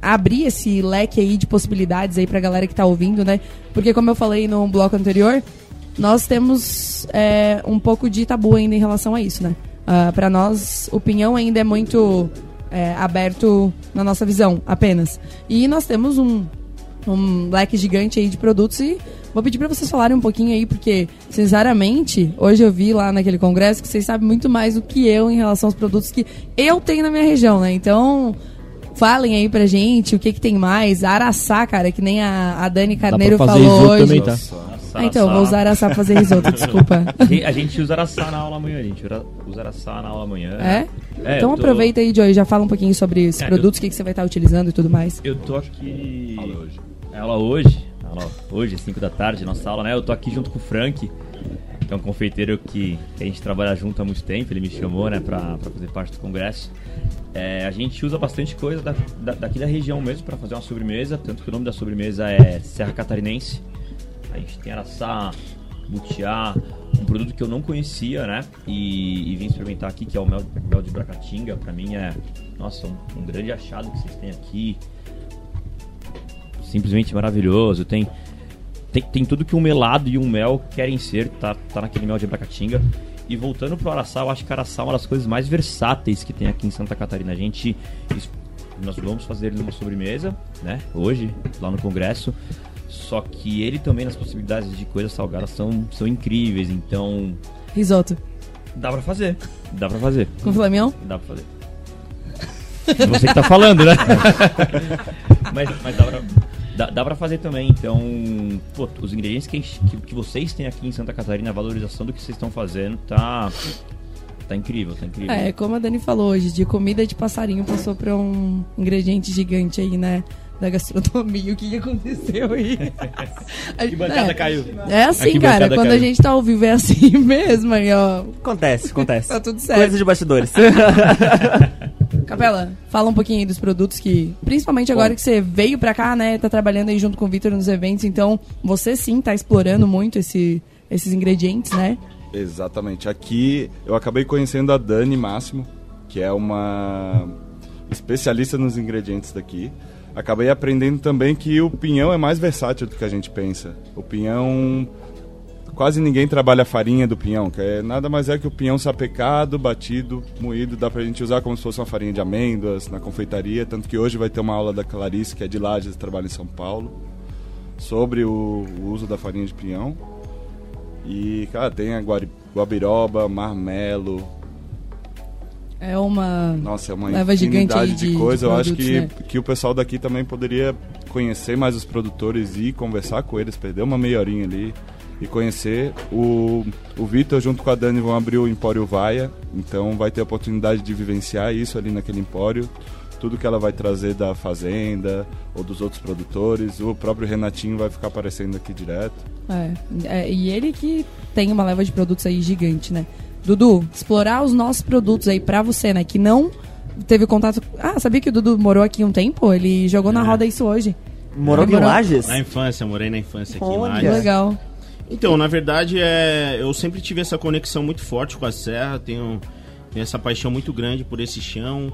abrir esse leque aí de possibilidades aí pra galera que tá ouvindo, né? Porque como eu falei no bloco anterior, nós temos é, um pouco de tabu ainda em relação a isso, né? Ah, para nós, o pinhão ainda é muito é, aberto na nossa visão, apenas. E nós temos um, um leque gigante aí de produtos e vou pedir para vocês falarem um pouquinho aí, porque, sinceramente, hoje eu vi lá naquele congresso que vocês sabem muito mais do que eu em relação aos produtos que eu tenho na minha região, né? Então, falem aí pra gente o que que tem mais. Araçá, cara, que nem a, a Dani Carneiro fazer falou hoje. também, tá? Ah, então, vou usar araçá pra fazer risoto, desculpa. A gente usa araçá na aula amanhã, a gente usa araçá na aula amanhã. É? É, então eu tô- aproveita aí, Joey, já fala um pouquinho sobre os É, produtos, o que, que você vai estar utilizando e tudo mais. Eu tô aqui. Aula hoje. É aula hoje. Aula hoje, 5 da tarde, nossa aula, né? Eu tô aqui junto com o Frank, que é um confeiteiro que, que a gente trabalha junto há muito tempo. Ele me chamou, né, pra, pra fazer parte do congresso. É, a gente usa bastante coisa da- da- daqui da região mesmo pra fazer uma sobremesa, tanto que o nome da sobremesa é Serra Catarinense. A gente tem araçá, butiá, um produto que eu não conhecia, né? E, e vim experimentar aqui, que é o mel, mel de Bracatinga. Pra mim é, nossa, um, um grande achado que vocês têm aqui. Simplesmente maravilhoso. Tem, tem, tem tudo que um melado e um mel querem ser, tá, tá naquele mel de Bracatinga. E voltando pro Araçá, eu acho que Araçá é uma das coisas mais versáteis que tem aqui em Santa Catarina. A gente. Nós vamos fazer numa sobremesa, né? Hoje, lá no Congresso. Só que ele também, nas possibilidades de coisas salgadas, são, são incríveis. Então, Risoto. dá pra fazer. Dá pra fazer. Com filé mignon? Dá pra fazer. Você que tá falando, né? mas, mas dá pra. Dá, dá pra fazer também, então, pô, os ingredientes que, que, que vocês têm aqui em Santa Catarina, a valorização do que vocês estão fazendo, tá. Tá incrível, tá incrível. É, como a Dani falou hoje, de comida de passarinho passou pra um ingrediente gigante aí, né? Da gastronomia. O que, que aconteceu aí? A gente- bancada é, caiu. É assim, Aqui cara. Quando a caiu. gente tá ao vivo é assim mesmo, aí, ó. Acontece, acontece. Tá tudo certo. Coisa de bastidores. Capela, fala um pouquinho aí dos produtos que. Principalmente agora que você veio pra cá, né? Tá trabalhando aí junto com o Vitor nos eventos, então você sim tá explorando muito esse, esses ingredientes, né? Exatamente. Aqui eu acabei conhecendo a Dani Máximo, que é uma especialista nos ingredientes daqui. Acabei aprendendo também que o pinhão é mais versátil do que a gente pensa. O pinhão. Quase ninguém trabalha a farinha do pinhão, que é nada mais é que o pinhão sapecado, batido, moído. Dá pra gente usar como se fosse uma farinha de amêndoas na confeitaria. Tanto que hoje vai ter uma aula da Clarice, que é de Lages, trabalha em São Paulo, sobre o, o uso da farinha de pinhão. E, cara, tem a guabiroba, marmelo. É uma. Nossa, é uma Leva gigante de, de- coisa. de Eu acho que, né? que o pessoal daqui também poderia conhecer mais os produtores e conversar com eles, perder uma meia horinha ali e conhecer. O, o Vitor, junto com a Dani, vão abrir o Empório Vaia, então vai ter a oportunidade de vivenciar isso ali naquele empório. Tudo que ela vai trazer da fazenda ou dos outros produtores. O próprio Renatinho vai ficar aparecendo aqui direto. É, é, e ele que tem uma leva de produtos aí gigante, né? Dudu, explorar os nossos produtos aí pra você, né? Que não teve contato. Ah, sabia que o Dudu morou aqui um tempo? Ele jogou na É. roda isso hoje. Morou em Lages? Na infância, morei na infância aqui em Olha. Que Lages. legal. Então, na verdade, é, eu sempre tive essa conexão muito forte com a serra, tenho, tenho essa paixão muito grande por esse chão.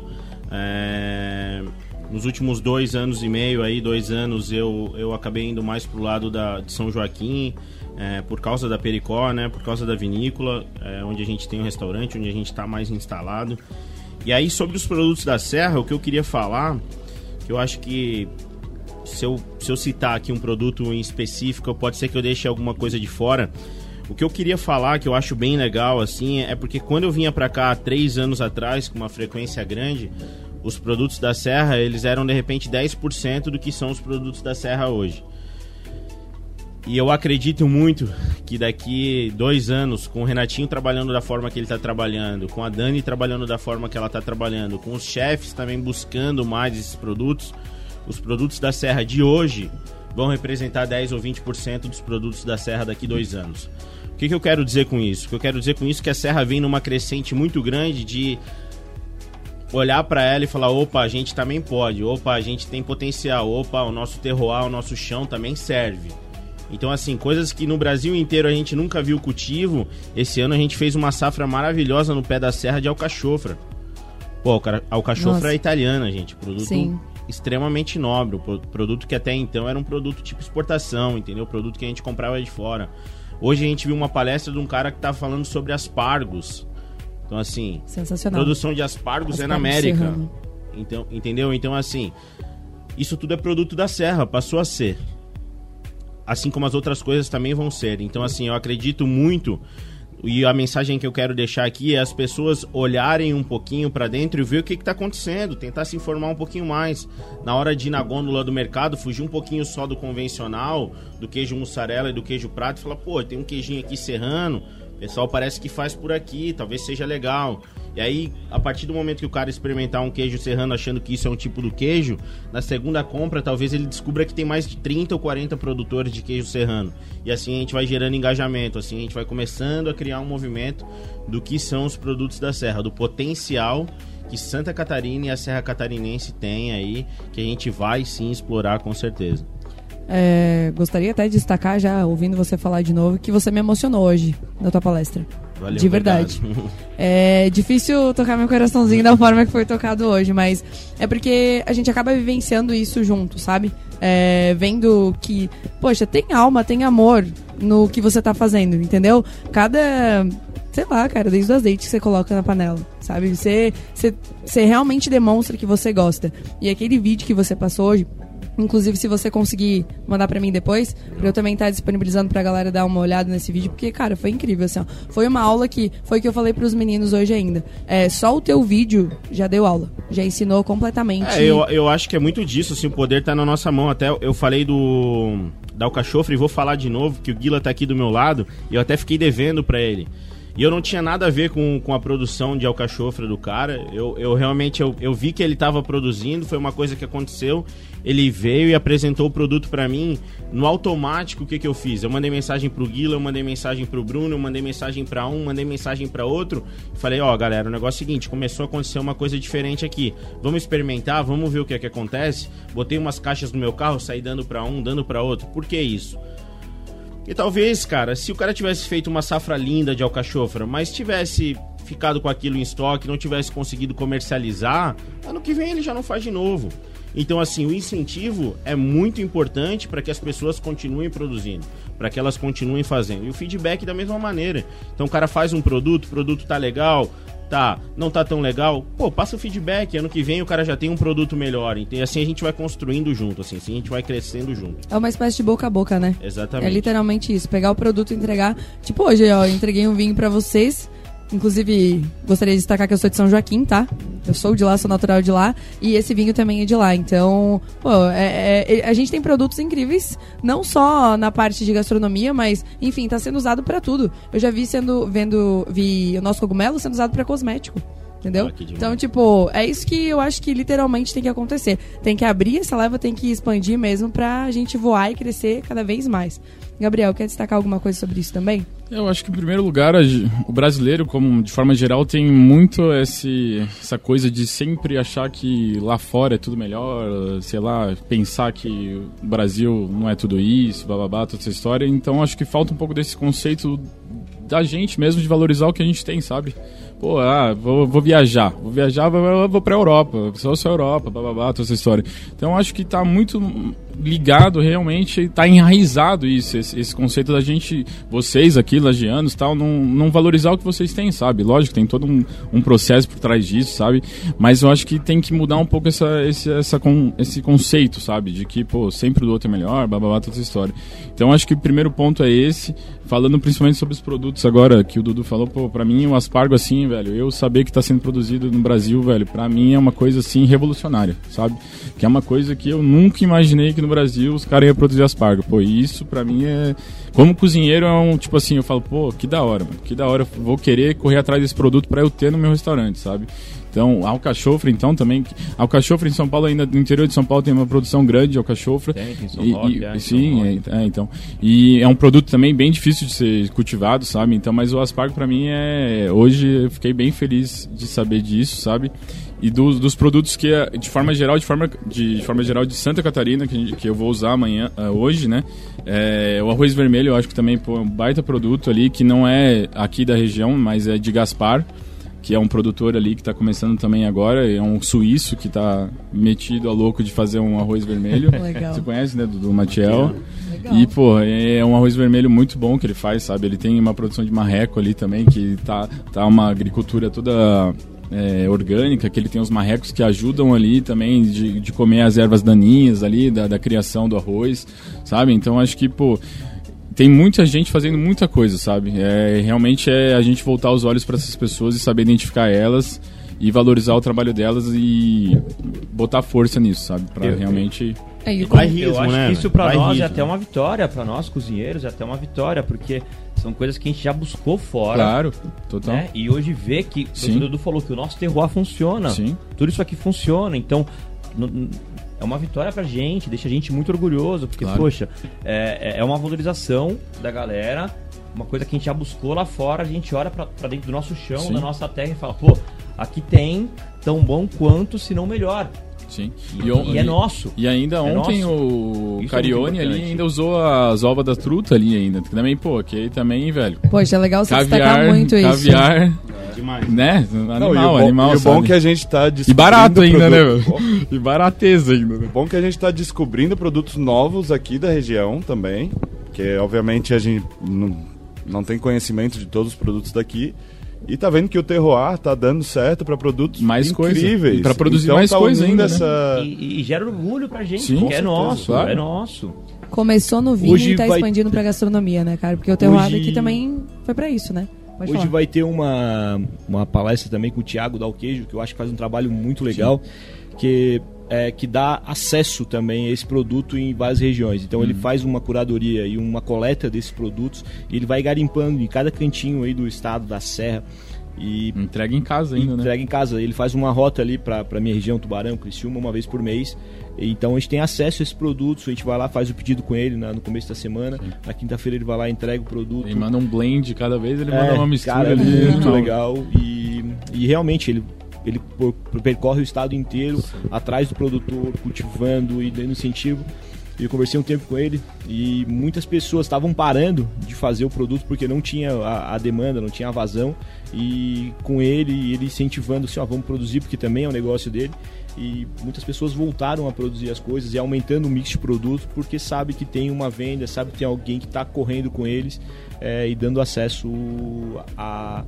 É, nos últimos dois anos e meio aí, dois anos, eu, eu acabei indo mais pro lado da, de São Joaquim, é, por causa da Pericó, né? Por causa da vinícola, é, onde a gente tem um restaurante, onde a gente está mais instalado. E aí, sobre os produtos da Serra, o que eu queria falar, que eu acho que se eu, se eu citar aqui um produto em específico, pode ser que eu deixe alguma coisa de fora. O que eu queria falar, que eu acho bem legal, assim, é porque quando eu vinha para cá três anos atrás, com uma frequência grande, os produtos da Serra, eles eram de repente 10% do que são os produtos da Serra hoje. E eu acredito muito que daqui dois anos, com o Renatinho trabalhando da forma que ele está trabalhando, com a Dani trabalhando da forma que ela está trabalhando, com os chefes também buscando mais esses produtos, os produtos da Serra de hoje vão representar 10 ou 20% dos produtos da Serra daqui dois anos. O que, que eu quero dizer com isso? O que eu quero dizer com isso é que a Serra vem numa crescente muito grande de olhar para ela e falar: opa, a gente também pode, opa, a gente tem potencial, opa, o nosso terroir, o nosso chão também serve. Então, assim, coisas que no Brasil inteiro a gente nunca viu cultivo, esse ano a gente fez uma safra maravilhosa no pé da serra de alcachofra. Pô, alcachofra Nossa. é italiana, gente. Produto Sim. extremamente nobre. Produto que até então era um produto tipo exportação, entendeu? Produto que a gente comprava de fora. Hoje a gente viu uma palestra de um cara que tá falando sobre aspargos. Então, assim, Sensacional. produção de aspargos, aspargos é na América. Então, entendeu? Então, assim, isso tudo é produto da serra, passou a ser assim como as outras coisas também vão ser. Então, assim, eu acredito muito e a mensagem que eu quero deixar aqui é as pessoas olharem um pouquinho para dentro e ver o que está acontecendo, tentar se informar um pouquinho mais. Na hora de ir na gôndola do mercado, fugir um pouquinho só do convencional, do queijo mussarela e do queijo prato, e falar, pô, tem um queijinho aqui serrano, pessoal parece que faz por aqui, talvez seja legal. E aí, a partir do momento que o cara experimentar um queijo serrano achando que isso é um tipo do queijo, na segunda compra, talvez ele descubra que tem mais de 30 ou 40 produtores de queijo serrano. E assim a gente vai gerando engajamento, assim a gente vai começando a criar um movimento do que são os produtos da serra, do potencial que Santa Catarina e a Serra Catarinense têm aí, que a gente vai sim explorar com certeza. É, gostaria até de destacar, já ouvindo você falar de novo, que você me emocionou hoje na tua palestra. Valeu, de verdade. é difícil tocar meu coraçãozinho da forma que foi tocado hoje, mas é porque a gente acaba vivenciando isso junto, sabe? É, vendo que, poxa, tem alma, tem amor no que você tá fazendo, entendeu? Cada. Sei lá, cara, desde o azeite que você coloca na panela, sabe? Você, você, você realmente demonstra que você gosta. E aquele vídeo que você passou hoje, Inclusive, se você conseguir mandar para mim depois, pra eu também estar tá disponibilizando pra galera dar uma olhada nesse vídeo, porque, cara, foi incrível, assim, ó. Foi uma aula que, foi que eu falei pros meninos hoje ainda. É, só o teu vídeo já deu aula, já ensinou completamente. É, eu, eu acho que é muito disso, assim, o poder tá na nossa mão. Até eu falei do da Alcachofre e vou falar de novo, que o Guila tá aqui do meu lado, e eu até fiquei devendo para ele. E eu não tinha nada a ver com, com a produção de alcachofra do cara. Eu, eu realmente eu, eu vi que ele estava produzindo, foi uma coisa que aconteceu. Ele veio e apresentou o produto para mim. No automático, o que, que eu fiz? Eu mandei mensagem pro Guila, eu mandei mensagem pro Bruno, eu mandei mensagem para um, mandei mensagem para outro. Falei, ó, oh, galera, o negócio é o seguinte, começou a acontecer uma coisa diferente aqui. Vamos experimentar, vamos ver o que é que acontece. Botei umas caixas no meu carro, saí dando para um, dando para outro. Por que isso? E talvez, cara, se o cara tivesse feito uma safra linda de alcachofra, mas tivesse ficado com aquilo em estoque, não tivesse conseguido comercializar, ano que vem ele já não faz de novo. Então, assim, o incentivo é muito importante para que as pessoas continuem produzindo, para que elas continuem fazendo. E o feedback da mesma maneira. Então, o cara faz um produto, o produto tá legal, tá, não tá tão legal, pô, passa o feedback, ano que vem o cara já tem um produto melhor, e assim a gente vai construindo junto, assim, assim a gente vai crescendo junto. É uma espécie de boca a boca, né? Exatamente. É literalmente isso, pegar o produto e entregar, tipo hoje, ó, eu entreguei um vinho para vocês, Inclusive, gostaria de destacar que eu sou de São Joaquim, tá? Eu sou de lá, sou natural de lá. E esse vinho também é de lá. Então, pô, é, é, a gente tem produtos incríveis, não só na parte de gastronomia, mas, enfim, tá sendo usado para tudo. Eu já vi sendo, vendo, vi o nosso cogumelo sendo usado para cosmético. Entendeu? Ah, então, tipo, é isso que eu acho que literalmente tem que acontecer. Tem que abrir essa leva, tem que expandir mesmo pra gente voar e crescer cada vez mais. Gabriel, quer destacar alguma coisa sobre isso também? Eu acho que, em primeiro lugar, o brasileiro, como de forma geral, tem muito esse, essa coisa de sempre achar que lá fora é tudo melhor, sei lá, pensar que o Brasil não é tudo isso, bababá, toda essa história. Então, acho que falta um pouco desse conceito da gente mesmo de valorizar o que a gente tem, sabe? pô, ah, vou, vou viajar, vou viajar, vou, vou pra Europa, só só Europa, blá, toda essa história. Então acho que tá muito ligado realmente, tá enraizado isso, esse, esse conceito da gente, vocês aqui, lagianos tal, não, não valorizar o que vocês têm, sabe? Lógico, tem todo um, um processo por trás disso, sabe? Mas eu acho que tem que mudar um pouco essa, esse, essa, com, esse conceito, sabe? De que, pô, sempre o do outro é melhor, blá, toda essa história. Então acho que o primeiro ponto é esse, falando principalmente sobre os produtos agora, que o Dudu falou, pô, pra mim o aspargo assim, velho, eu saber que tá sendo produzido no Brasil, velho, pra mim é uma coisa assim revolucionária, sabe? Que é uma coisa que eu nunca imaginei que no Brasil os caras iam produzir aspargo. Pô, isso pra mim é. Como cozinheiro é um, tipo assim, eu falo, pô, que da hora, mano, que da hora, vou querer correr atrás desse produto pra eu ter no meu restaurante, sabe? Então, alcachofra, então, também. Alcachofra em São Paulo, ainda no interior de São Paulo, tem uma produção grande de alcachofra. Tem, tem São E- Roque, e- é, sim, é, é, então. E é um produto também bem difícil de ser cultivado, sabe? Então, mas o aspargo pra mim é. Hoje eu fiquei bem feliz de saber disso, sabe? E dos, dos produtos que, eh, de forma geral, de forma, de, de forma geral de Santa Catarina, que, gente- que eu vou usar amanhã, ah, hoje, né? É, o arroz vermelho eu acho que também pô, é um baita produto ali, que não é aqui da região, mas é de Gaspar que é um produtor ali que está começando também agora, é um suíço que está metido a louco de fazer um arroz vermelho. Legal. Você conhece, né, do, do Matiel? Legal. E, pô, é um arroz vermelho muito bom que ele faz, sabe? Ele tem uma produção de marreco ali também, que tá, tá uma agricultura toda é, orgânica, que ele tem os marrecos que ajudam ali também de, de comer as ervas daninhas ali, da, da criação do arroz, sabe? Então acho que, pô, tem muita gente fazendo muita coisa, sabe? É, realmente é a gente voltar os olhos para essas pessoas e saber identificar elas e valorizar o trabalho delas e botar força nisso, sabe? Pra Eu- realmente. É, e rismo, eu acho né, que isso velho? pra Vai nós rismo. é até uma vitória, pra nós cozinheiros é até uma vitória, porque são coisas que a gente já buscou fora. Claro, total. Né? E hoje vê que o Dudu falou que o nosso terroir funciona. Sim. Tudo isso aqui funciona. Então, é uma vitória pra gente, deixa a gente muito orgulhoso, porque, Claro. poxa, é, é uma valorização da galera, uma coisa que a gente já buscou lá fora, a gente olha pra, pra dentro do nosso chão, Sim. da nossa terra e fala, pô, aqui tem tão bom quanto, se não melhor. Sim. E, on- e é nosso. E ainda É ontem nosso. o Isso é Carione muito ali ainda usou as ovas da truta ali ainda. Que também, pô, que aí também, velho. Poxa, é legal você destacar Caviar, muito isso. caviar, Demais. né? Não, Animal, e o bom, animal, e o bom que a gente tá E barato ainda, né? E barateza ainda, né? O bom que a gente está descobrindo produtos novos aqui da região também, que obviamente a gente não, não tem conhecimento de todos os produtos daqui. E tá vendo que o terroir tá dando certo para produtos Mais incríveis. E pra produzir então, mais tá coisa ainda, né? essa... E, e gera orgulho pra gente, Sim, é certeza, nosso, claro. é nosso. Começou no vinho Hoje e tá vai- expandindo pra gastronomia, né, cara? Porque o terroir Hoje- aqui também foi pra isso, né? Pode Hoje falar. vai ter uma, uma palestra também com o Thiago Dalquejo, que eu acho que faz um trabalho muito legal, que, é, que dá acesso também a esse produto em várias regiões. Então ele faz uma curadoria e uma coleta desses produtos e ele vai garimpando em cada cantinho aí do estado, da serra. E Entrega em casa ainda, né? entrega em casa. Ele faz uma rota ali para a minha região, Tubarão, Criciúma, uma vez por mês. Então a gente tem acesso a esses produtos, a gente vai lá, faz o pedido com ele na- no começo da semana. Na quinta-feira ele vai lá, entrega o produto. Ele manda um blend cada vez, ele É, manda uma mistura cara, ali. muito legal. E, e realmente ele, ele percorre o estado inteiro atrás do produtor, cultivando e dando incentivo. Eu conversei um tempo com ele e muitas pessoas estavam parando de fazer o produto porque não tinha a, a demanda, não tinha a vazão. E com ele, ele incentivando assim, ó, vamos produzir porque também é um negócio dele. E muitas pessoas voltaram a produzir as coisas e aumentando o mix de produtos porque sabe que tem uma venda, sabe que tem alguém que está correndo com eles é, e dando acesso a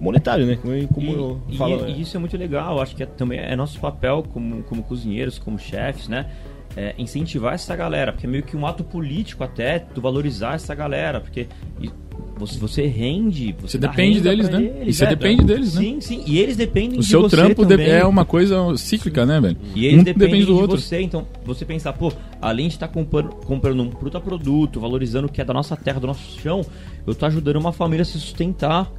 monetário, né? Como, como e, eu e- falo. e isso é muito legal, acho que é, também é nosso papel como, como cozinheiros, como chefes, né? É, incentivar essa galera, porque é meio que um ato político até, tu valorizar essa galera, porque e você, você rende, você, Você depende deles, né? eles, E você é, depende deles, né? Sim, sim, e eles dependem O de seu você trampo de- também. é uma coisa cíclica, né, velho? E eles um dependem depende do de outro. você, então você pensar, pô, além de estar comprando, comprando um puta produto, valorizando o que é da nossa terra, do nosso chão, eu tô ajudando uma família a se sustentar.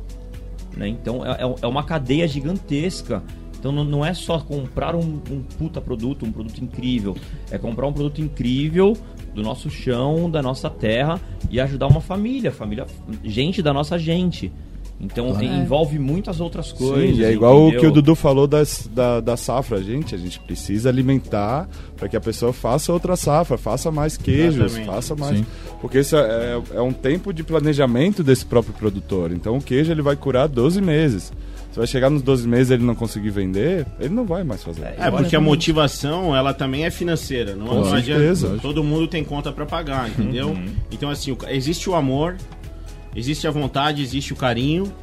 Né? Então é, é- é uma cadeia gigantesca. Então não, não é só comprar um, um puta produto, um produto incrível. É comprar um produto incrível do nosso chão, da nossa terra e ajudar uma família, família, gente da nossa gente. Então envolve muitas outras coisas. Sim, e é igual o entendeu? que o Dudu falou das, da, da safra, gente. A gente precisa alimentar para que a pessoa faça outra safra, faça mais queijos, Exatamente. faça mais. Sim. Porque isso é, é um tempo de planejamento desse próprio produtor. Então o queijo ele vai curar 12 meses. Você vai chegar nos 12 meses e ele não conseguir vender, ele não vai mais fazer. É, porque a motivação, ela também é financeira. Não, Com não adianta. certeza. Todo mundo tem conta pra pagar, entendeu? Então, assim, existe o amor, existe a vontade, existe o carinho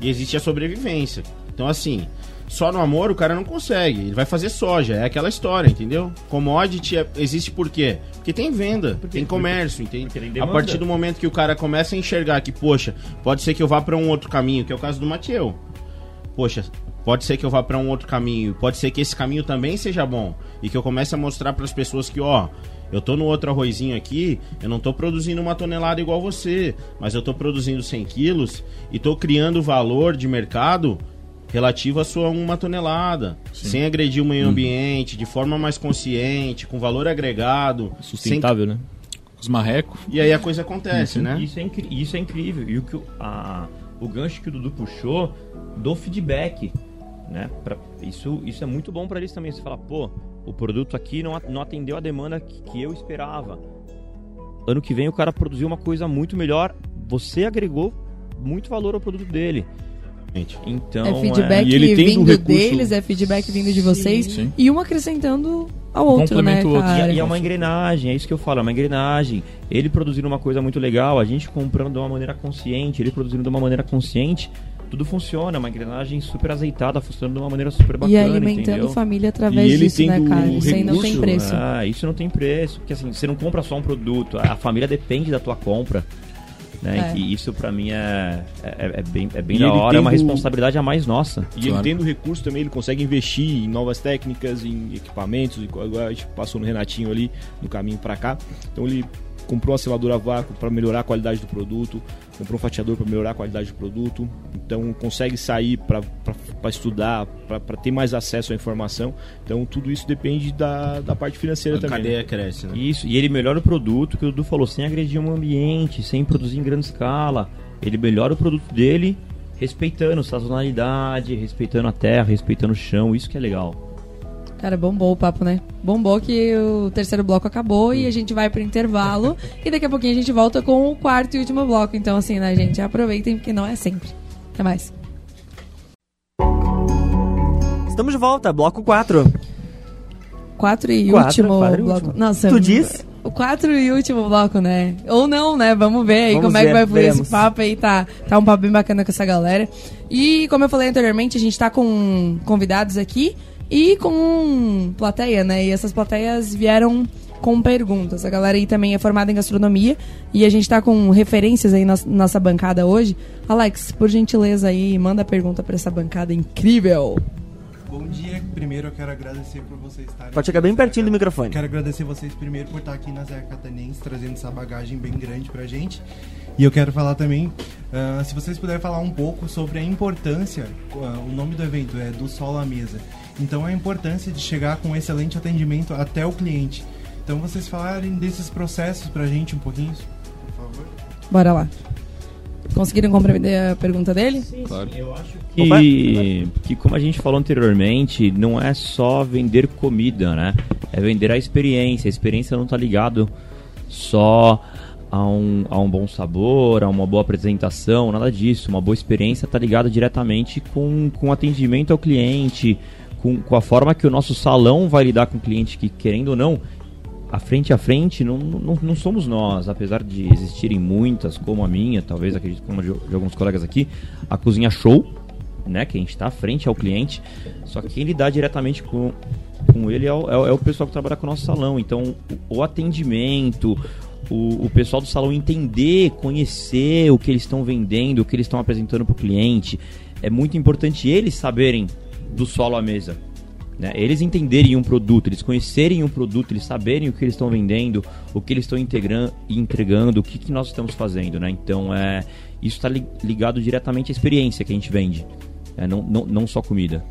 e existe a sobrevivência. Então, assim, só no amor o cara não consegue. Ele vai fazer soja, é aquela história, entendeu? Commodity é- existe por quê? Porque tem venda, tem comércio, entende? porque tem a partir do momento que o cara começa a enxergar que, poxa, pode ser que eu vá pra um outro caminho, que é o caso do Mateu. Poxa, pode ser que eu vá pra um outro caminho, pode ser que esse caminho também seja bom e que eu comece a mostrar pras pessoas que, ó, eu tô no outro arrozinho aqui, eu não tô produzindo uma tonelada igual você, mas eu tô produzindo 100 quilos e tô criando valor de mercado relativo à sua uma tonelada, sem agredir o meio ambiente, de forma mais consciente, com valor agregado, Sustentável, né? Os marrecos. sem- E aí a coisa acontece, né? Isso é, incri- isso é incrível. E o, que o- a, o gancho que o Dudu puxou do feedback, né? Pra, isso, isso é muito bom para eles também. Você fala, pô, o produto aqui não, não atendeu a demanda que, que eu esperava. Ano que vem o cara produziu uma coisa muito melhor. Você agregou muito valor ao produto dele. Então, é feedback e ele tem do vindo recurso- deles, é feedback vindo de vocês. Sim. E um acrescentando ao outro, né, outro. cara? E é uma engrenagem, é isso que eu falo, é uma engrenagem. Ele produzindo uma coisa muito legal, a gente comprando de uma maneira consciente, ele produzindo de uma maneira consciente, tudo funciona, é uma engrenagem super azeitada, funcionando de uma maneira super bacana, E alimentando entendeu? família através E ele disso, tem né, cara? Isso aí não tem preço. Ah, isso não tem preço, porque assim, você não compra só um produto, a família depende da tua compra. Né? É. E isso pra mim é, é, é bem, é bem E da hora, é uma responsabilidade a mais nossa. E Claro. ele tendo recurso também, ele consegue investir em novas técnicas, em equipamentos, e agora a gente passou no Renatinho ali, no caminho pra cá. Então ele comprou uma seladora a vácuo para melhorar a qualidade do produto, comprou um fatiador para melhorar a qualidade do produto. Então consegue sair para estudar, para ter mais acesso à informação. Então tudo isso depende da, da parte financeira A também. né? cadeia cresce, né? Isso, e ele melhora o produto, que o Dudu falou, sem agredir o ambiente, sem produzir em grande escala. Ele melhora o produto dele, respeitando sazonalidade, respeitando a terra, respeitando o chão, isso que é legal. Cara, bombou o papo, né? Bombou que o terceiro bloco acabou e a gente vai pro intervalo. e daqui a pouquinho a gente volta com o quarto e último bloco. Então, assim, né, gente? Aproveitem, porque não é sempre. Até mais. Estamos de volta, bloco 4. Quatro e Quatro, último quatro e bloco. último. Nossa, Tu diz? O quatro e último bloco, né? Ou não, né? Vamos ver aí Vamos como é que ver, vai fluir esse papo aí. Tá, tá um papo bem bacana com essa galera. E como eu falei anteriormente, a gente tá com convidados aqui e com plateia, né? E essas plateias vieram com perguntas. A galera aí também é formada em gastronomia e a gente tá com referências aí na nossa bancada hoje. Alex, por gentileza aí, manda a pergunta pra essa bancada incrível. Bom dia. Primeiro eu quero agradecer por vocês estarem. Pode chegar bem pertinho do microfone. Quero agradecer vocês primeiro por estar aqui na Zé Catanense, trazendo essa bagagem bem grande pra gente. E eu quero falar também, ah, se vocês puderem falar um pouco sobre a importância, ah, o nome do evento é Do Solo à Mesa. Então a importância de chegar com um excelente atendimento até o cliente. Então vocês falarem desses processos pra gente um pouquinho, por favor. Bora lá. Conseguiram compreender a pergunta dele? Claro. Eu acho que, que, como a gente falou anteriormente, não é só vender comida, né? É vender a experiência. A experiência não está ligado só a um, a um bom sabor, a uma boa apresentação, nada disso. Uma boa experiência está ligada diretamente com, com atendimento ao cliente, com, com a forma que o nosso salão vai lidar com o cliente que, querendo ou não, a frente a frente não, não, não somos nós, apesar de existirem muitas, como a minha, talvez acredito como de, de alguns colegas aqui, a cozinha show, né, que a gente está à frente ao cliente, só que quem lidar diretamente com, com ele é o, é o- é o pessoal que trabalha com o nosso salão, então o, o atendimento, o, o pessoal do salão entender, conhecer o que eles estão vendendo, o que eles estão apresentando para o cliente, é muito importante eles saberem do solo à mesa, né? Eles entenderem um produto, eles conhecerem um produto, eles saberem o que eles estão vendendo, o que eles estão entregando, o que, que nós estamos fazendo, né? Então, é, isso está ligado diretamente à experiência que a gente vende, é, não, não, não só comida.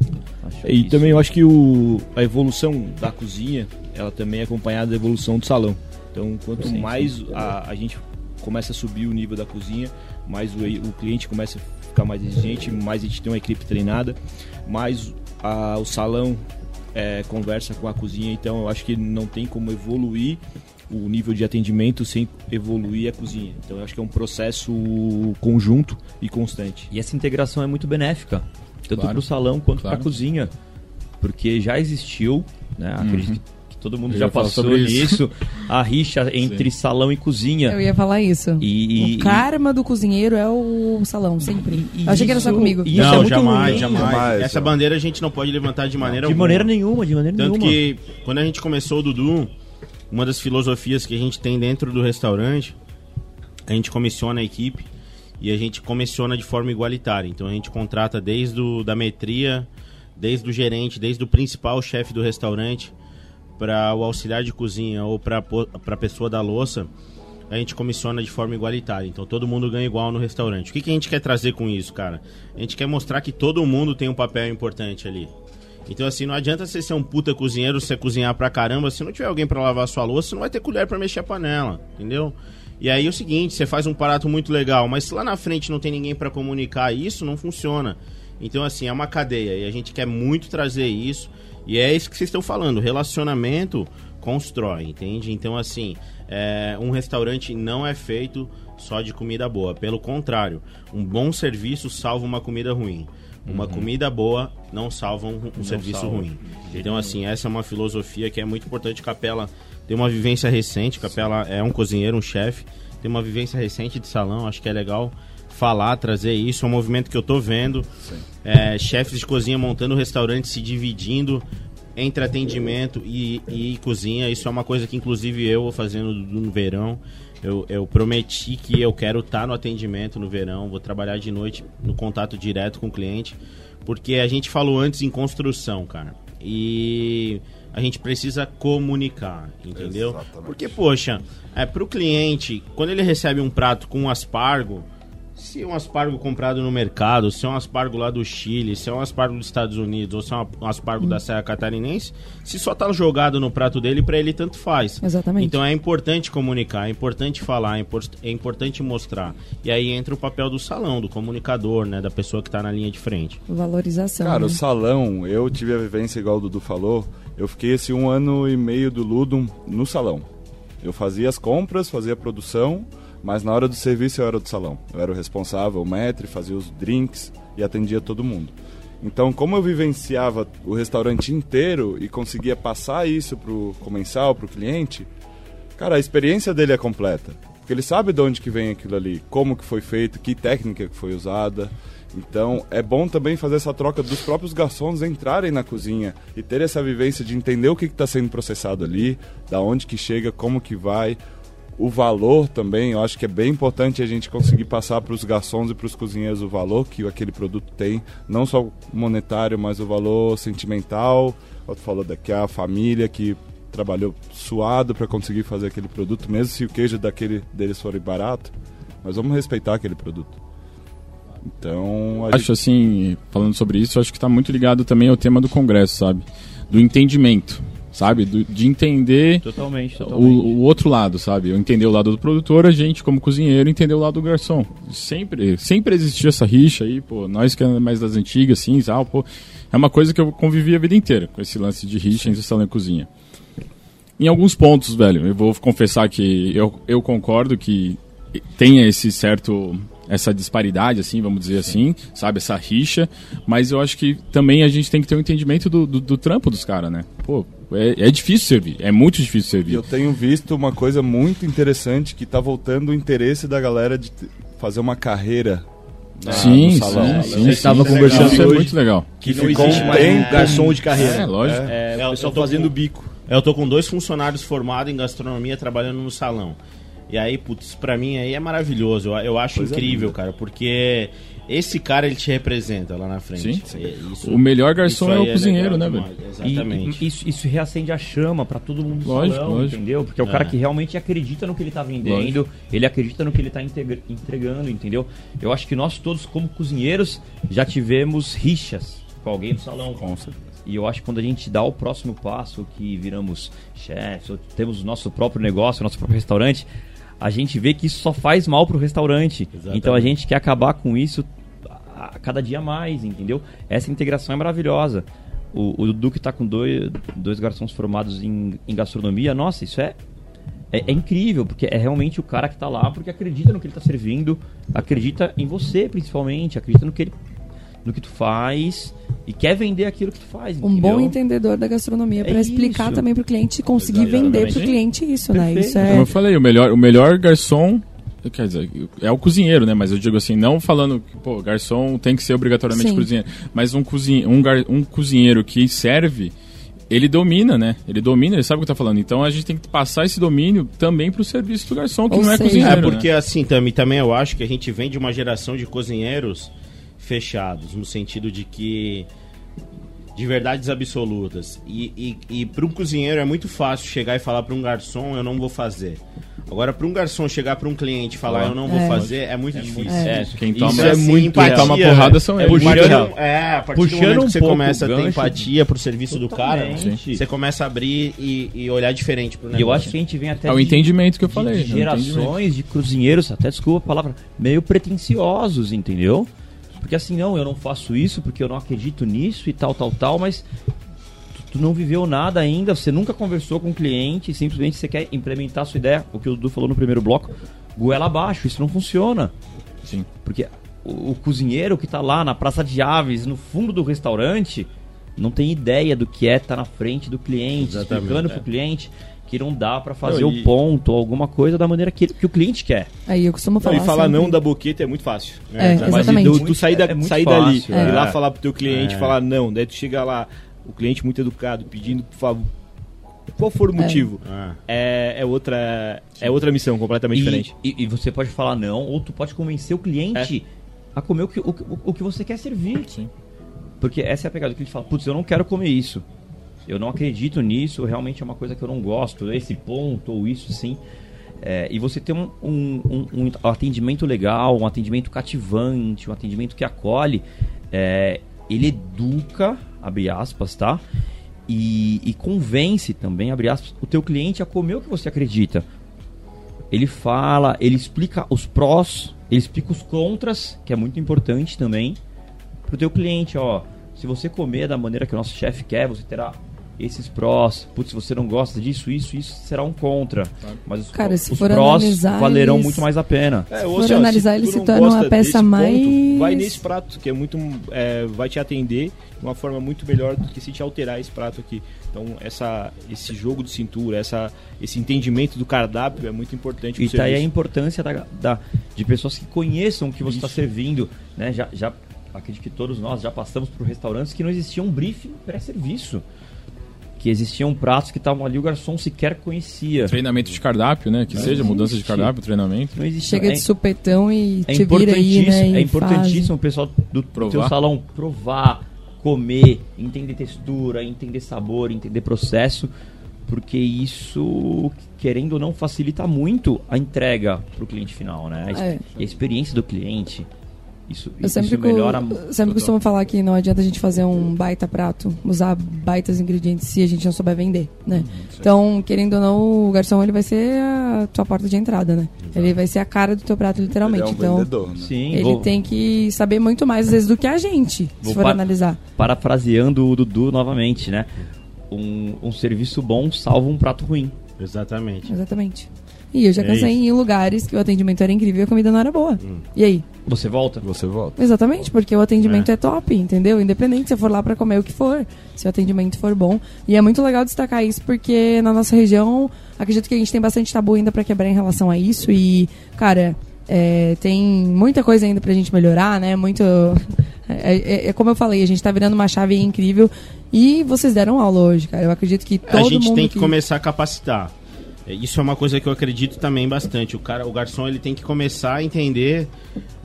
E isso. também eu acho que o, a evolução da cozinha, ela também é acompanhada da evolução do salão. Então, quanto Sim, mais A, a gente começa a subir o nível da cozinha, mais o, o cliente começa a ficar mais exigente, mais a gente tem uma equipe treinada, mais a- o salão é, conversa com a cozinha. Então, eu acho que não tem como evoluir o nível de atendimento sem evoluir a cozinha. Então, eu acho que é um processo conjunto e constante. E essa integração é muito benéfica. tanto Claro. pro salão quanto Claro. pra cozinha. Porque já existiu, né? Acredito Uhum. que todo mundo Eu já passou sobre isso. nisso. A rixa entre salão e cozinha. Eu ia falar isso. E, e- o karma do cozinheiro é o salão, sempre. E achei que era só comigo. Isso é não, muito jamais, ruim. jamais, Jamais, Essa ó. bandeira a gente não pode levantar de maneira De alguma. maneira nenhuma, de maneira Tanto nenhuma. que quando a gente começou o Dudu, uma das filosofias que a gente tem dentro do restaurante, a gente comissiona a equipe e a gente comissiona de forma igualitária. Então a gente contrata desde o, da metria, desde o gerente, desde o principal chefe do restaurante, para o auxiliar de cozinha ou para a pessoa da louça, a gente comissiona de forma igualitária. Então todo mundo ganha igual no restaurante. O que, que a gente quer trazer com isso, cara? A gente quer mostrar que todo mundo tem um papel importante ali. Então, assim, não adianta você ser um puta cozinheiro, você cozinhar pra caramba. Se não tiver alguém pra lavar sua louça, você não vai ter colher pra mexer a panela, entendeu? E aí é o seguinte, você faz um prato muito legal, mas se lá na frente não tem ninguém pra comunicar isso, não funciona. Então, assim, é uma cadeia e a gente quer muito trazer isso. E é isso que vocês estão falando, relacionamento constrói, entende? Então, assim, é, um restaurante não é feito só de comida boa. Pelo contrário, um bom serviço salva uma comida ruim. Uma comida boa não salva um, um serviço salva. ruim. Então, assim, essa é uma filosofia que é muito importante. Capela tem uma vivência recente. Capela é um cozinheiro, um chefe. Tem uma vivência recente de salão. Acho que é legal falar, trazer isso. É um movimento que eu tô vendo. É, chefes de cozinha montando restaurantes, se dividindo entre atendimento e, e cozinha. Isso é uma coisa que, inclusive, eu vou fazendo no verão. Eu, eu prometi que eu quero estar no atendimento no verão. Vou trabalhar de noite no contato direto com o cliente. Porque a gente falou antes em construção, cara. E a gente precisa comunicar, entendeu? Exatamente. Porque, poxa, é, pro cliente, quando ele recebe um prato com um aspargo, se é um aspargo comprado no mercado, se é um aspargo lá do Chile, se é um aspargo dos Estados Unidos, ou se é um aspargo da Serra Catarinense, se só tá jogado no prato dele, pra ele tanto faz. Exatamente. Então é importante comunicar, é importante falar, é, é importante mostrar. E aí entra o papel do salão, do comunicador, né, da pessoa que tá na linha de frente. Valorização. Cara, né? o salão, eu tive a vivência igual o Dudu falou. Eu fiquei esse um ano e meio do Ludum no salão. Eu fazia as compras, fazia a produção, mas na hora do serviço eu era do salão. Eu era o responsável, o maître, fazia os drinks e atendia todo mundo. Então, como eu vivenciava o restaurante inteiro e conseguia passar isso pro comensal, pro cliente, cara, a experiência dele é completa. Porque ele sabe de onde que vem aquilo ali, como que foi feito, que técnica que foi usada. Então, é bom também fazer essa troca dos próprios garçons entrarem na cozinha e ter essa vivência de entender o que está sendo processado ali, da onde que chega, como que vai. O valor também, eu acho que é bem importante a gente conseguir passar para os garçons e para os cozinheiros o valor que aquele produto tem, não só monetário, mas o valor sentimental. Outro falou daqui a família que trabalhou suado para conseguir fazer aquele produto, mesmo se o queijo daquele deles for barato, mas vamos respeitar aquele produto. Então, Acho assim, falando sobre isso, acho que está muito ligado também ao tema do congresso, sabe? Do entendimento, sabe? Do- de entender Totalmente, o, totalmente. o outro lado, sabe? Eu entender o lado do produtor, a gente, como cozinheiro, entender o lado do garçom. Sempre, sempre existiu essa rixa aí, pô. Nós que é mais das antigas, assim, tal, pô. É uma coisa que eu convivi a vida inteira com esse lance de rixa entre salão e cozinha. Em alguns pontos, velho, eu vou confessar que eu, eu concordo que tenha esse certo essa disparidade assim vamos dizer assim sabe essa rixa mas eu acho que também a gente tem que ter um entendimento do, do, do trampo dos caras né pô é, é difícil servir é muito difícil E servir eu tenho visto uma coisa muito interessante que tá voltando o interesse da galera de fazer uma carreira na- sim, no salão. sim, A gente sim, tava sim. conversando Isso é muito legal Que não ficou existe um tempo- garçom de carreira. é lógico É, É, o pessoal eu tô fazendo com- bico. Eu tô com dois funcionários formados em gastronomia trabalhando no salão. E aí, putz, pra mim aí é maravilhoso. Eu, eu acho Coisa incrível, linda. cara, porque esse cara ele te representa lá na frente. Sim. É, isso- o melhor garçom é o cozinheiro né legal velho E- Exatamente. E, isso, isso reacende a chama pra todo mundo do Lógico, salão, lógico. entendeu? Porque é o É. cara que realmente acredita no que ele tá vendendo, ele acredita no que ele tá entregando, entendeu? Eu acho que nós todos, como cozinheiros, já tivemos rixas com alguém do salão. Com certeza. E eu acho que quando a gente dá o próximo passo, que viramos chefes, ou temos o nosso próprio negócio, o nosso próprio restaurante, a gente vê que isso só faz mal pro restaurante. Exatamente. Então a gente quer acabar com isso a cada dia mais, entendeu? Essa integração é maravilhosa. O, o Dudu que tá com dois, dois garçons formados em, em gastronomia, nossa, isso é, é, é incrível, porque é realmente o cara que tá lá porque acredita no que ele tá servindo, acredita em você principalmente, acredita no que ele no que tu faz e quer vender aquilo que tu faz. Um entendeu? bom entendedor da gastronomia É para explicar isso. também pro cliente e conseguir Exatamente. vender pro cliente isso, né? Perfeito. Isso Como é eu falei, o melhor, o melhor garçom, quer dizer, é o cozinheiro, né? Mas eu digo assim, não falando que, pô, garçom tem que ser obrigatoriamente Sim. cozinheiro, mas um, cozinhe, um, gar- um cozinheiro que serve, ele domina, né? Ele domina, ele sabe o que tá falando. Então a gente tem que passar esse domínio também pro serviço do garçom, que Ou não é seja- cozinheiro. É, porque né? assim, também, também eu acho que a gente vem de uma geração de cozinheiros fechados, no sentido de que. de verdades absolutas. E, e, e para um cozinheiro é muito fácil chegar e falar para um garçom: eu não vou fazer. Agora, para um garçom chegar para um cliente e falar: eu não vou É. fazer, é muito difícil. É, Quem Isso toma, é muito quem toma empatia, porrada são É, eles. puxando- Puxando- é, a partir puxando do momento um que você começa a o ter empatia pro serviço do cara, Totalmente. você começa a abrir e, e olhar diferente pro E negócio. eu acho que a gente vem até É o de- entendimento que eu falei. de é o entendimento. gerações de cozinheiros, até desculpa a palavra, meio pretensiosos, entendeu? Porque assim, não, eu não faço isso porque eu não acredito nisso e tal, tal, tal, mas tu, não viveu nada ainda, você nunca conversou com o cliente, simplesmente você quer implementar a sua ideia, o que o Dudu falou no primeiro bloco, goela abaixo, isso não funciona. Sim. Porque o, o cozinheiro que tá lá na Praça de Aves, no fundo do restaurante, não tem ideia do que é estar na frente do cliente, Exatamente, explicando é. pro cliente que não dá pra fazer Não, o e- ponto ou alguma coisa da maneira que, que o cliente quer. aí eu costumo Não, falar. e falar sempre. não da boqueta é muito fácil. É, Mas exatamente. Tu, tu sair, da, É muito sair dali, fácil, ir é. lá falar pro teu cliente, É. falar não, daí tu chega lá, o cliente muito educado, pedindo por favor, qual for o motivo, Ah. é, é outra é outra missão completamente E, diferente. e, e você pode falar não, ou tu pode convencer o cliente a comer o que, o, o- o que você quer servir. Sim. Porque essa é a pegada que ele fala, putz, eu não quero comer isso. Eu não acredito nisso, realmente é uma coisa que eu não gosto, esse ponto ou isso sim. É, e você ter um, um- um- um atendimento legal, um atendimento cativante, um atendimento que acolhe, é, ele educa, abre aspas, tá? E, e convence também, abre aspas, o teu cliente a comer o que você acredita. Ele fala, ele explica os prós, ele explica os contras, que é muito importante também, pro teu cliente, ó. Se você comer da maneira que o nosso chefe quer, você terá esses prós. Putz, se você não gosta disso, isso, isso será um contra. Mas os, Cara, se os for prós analisar, valerão eles- muito mais a pena. É, Se ou for seja, analisar, tu ele se torna uma peça desse ponto, mais- vai nesse prato, que é muito. é, vai te atender de uma forma muito melhor do que se te alterar esse prato aqui. Então, essa, esse jogo de cintura, essa, esse entendimento do cardápio é muito importante E pro tá aí a importância da, da- de pessoas que conheçam o que você está servindo. Né? Já, já, acredito que todos nós já passamos por restaurantes que não existia um briefing pré-serviço. Que existiam pratos que estavam ali, o garçom sequer conhecia. Treinamento de cardápio, né? Que seja, mudança de existe. cardápio, treinamento. Não existia. Chega é- de supetão e É te vira aí, importantíssimo, né? é e importantíssimo o pessoal do Provar. teu salão provar, comer, entender textura, entender sabor, entender processo, porque isso, querendo ou não, facilita muito a entrega para o cliente final, né? A, É. e a experiência do cliente. Isso, Eu sempre, isso co- melhora sempre total. costumo falar que não adianta a gente fazer um baita prato, usar baitas ingredientes se a gente não souber vender, né? então, querendo ou não, o garçom ele vai ser a tua porta de entrada, né? Ele vai ser a cara do teu prato, literalmente. Ele é um então, vendedor, né? Sim, ele vou, tem que saber muito mais, às vezes, do que a gente, Vou se for pa- analisar. parafraseando o Dudu novamente, né? Um, um serviço bom salva um prato ruim. Exatamente. Exatamente. E eu já É cansei isso. em lugares que o atendimento era incrível e a comida não era boa. Hum. E aí? Você volta? Você volta. Exatamente, porque o atendimento é. top, entendeu? Independente se você for lá pra comer o que for, se o atendimento for bom. E é muito legal destacar isso porque na nossa região, acredito que a gente tem bastante tabu ainda pra quebrar em relação a isso. E, cara, é, tem muita coisa ainda pra gente melhorar, né? Muito. É, é- é como eu falei, a gente tá virando uma chave incrível. E vocês deram aula hoje, cara. Eu acredito que todo a gente mundo. tem que começar a capacitar. É, Isso é uma coisa que eu acredito também bastante. O cara, o garçom, ele tem que começar a entender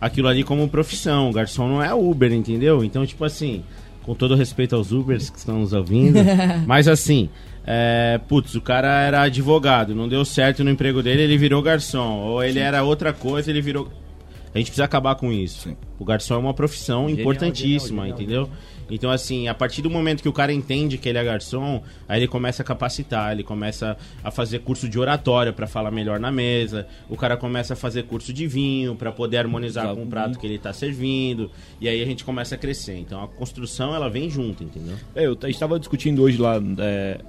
aquilo ali como profissão. O garçom não é Uber, entendeu? Então, tipo assim, com todo respeito aos Ubers que estão nos ouvindo, mas assim, é, putz, o cara era advogado, não deu certo no emprego dele, ele virou garçom. Ou ele era outra coisa, ele virou. A gente precisa acabar com isso. O garçom é uma profissão Genial, importantíssima, genial, genial, entendeu? Então, assim, a partir do momento que o cara entende que ele é garçom, aí ele começa a capacitar, ele começa a fazer curso de oratória para falar melhor na mesa, o cara começa a fazer curso de vinho para poder harmonizar com o prato que ele tá servindo, e aí a gente começa a crescer. Então, a construção, ela vem junto, entendeu? É, eu, estava discutindo hoje lá é,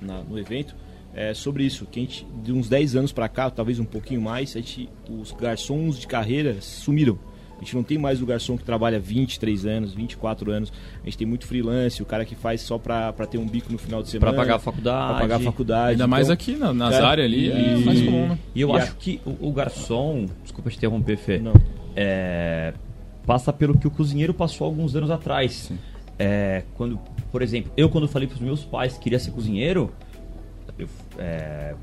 na- no evento é, sobre isso, que a gente, de uns 10 anos para cá, talvez um pouquinho mais, a gente, os garçons de carreira sumiram. A gente não tem mais o garçom que trabalha 23 anos, 24 anos. A gente tem muito freelance, o cara que faz só pra, pra ter um bico no final de semana. Pra pagar a faculdade. Pra pagar a faculdade. Ainda mais Então, aqui na, nas cara, áreas ali, é e- mais comum, né? E eu E acho a- que o, o garçom, desculpa te interromper, Fê, Não. é, passa pelo que o cozinheiro passou alguns anos atrás. É, quando, por exemplo, eu quando falei pros meus pais que queria ser cozinheiro, eu, é,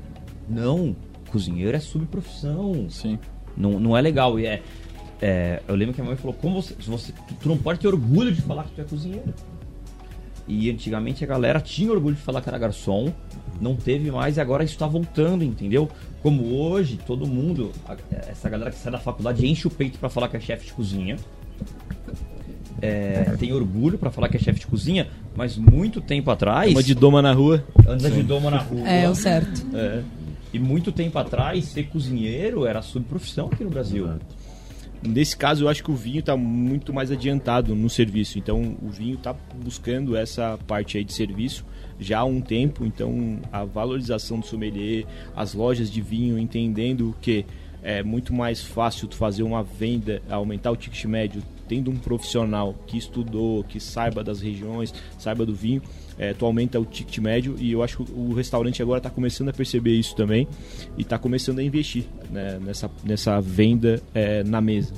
não, cozinheiro é subprofissão, Sim. não, não é legal. E é, é, eu lembro que a minha mãe falou, como você, você, tu não pode ter orgulho de falar que tu é cozinheiro. E antigamente a galera tinha orgulho de falar que era garçom, não teve mais e agora isso está voltando, entendeu? Como hoje, todo mundo, a- essa galera que sai da faculdade enche o peito para falar que é chefe de cozinha. É, tem orgulho para falar que é chefe de cozinha, mas muito tempo atrás. Uma de doma na rua. anda de doma na rua. É, o certo. É. E muito tempo atrás, ser cozinheiro era subprofissão aqui no Brasil. Nesse caso, eu acho que o vinho está muito mais adiantado no serviço. Então, o vinho está buscando essa parte aí de serviço já há um tempo. Então, a valorização do sommelier, as lojas de vinho entendendo que é muito mais fácil tu fazer uma venda, aumentar o ticket médio, tendo um profissional que estudou, que saiba das regiões, saiba do vinho, é, tu aumenta o ticket médio e eu acho que o restaurante agora está começando a perceber isso também e está começando a investir né, nessa, nessa venda é, na mesa.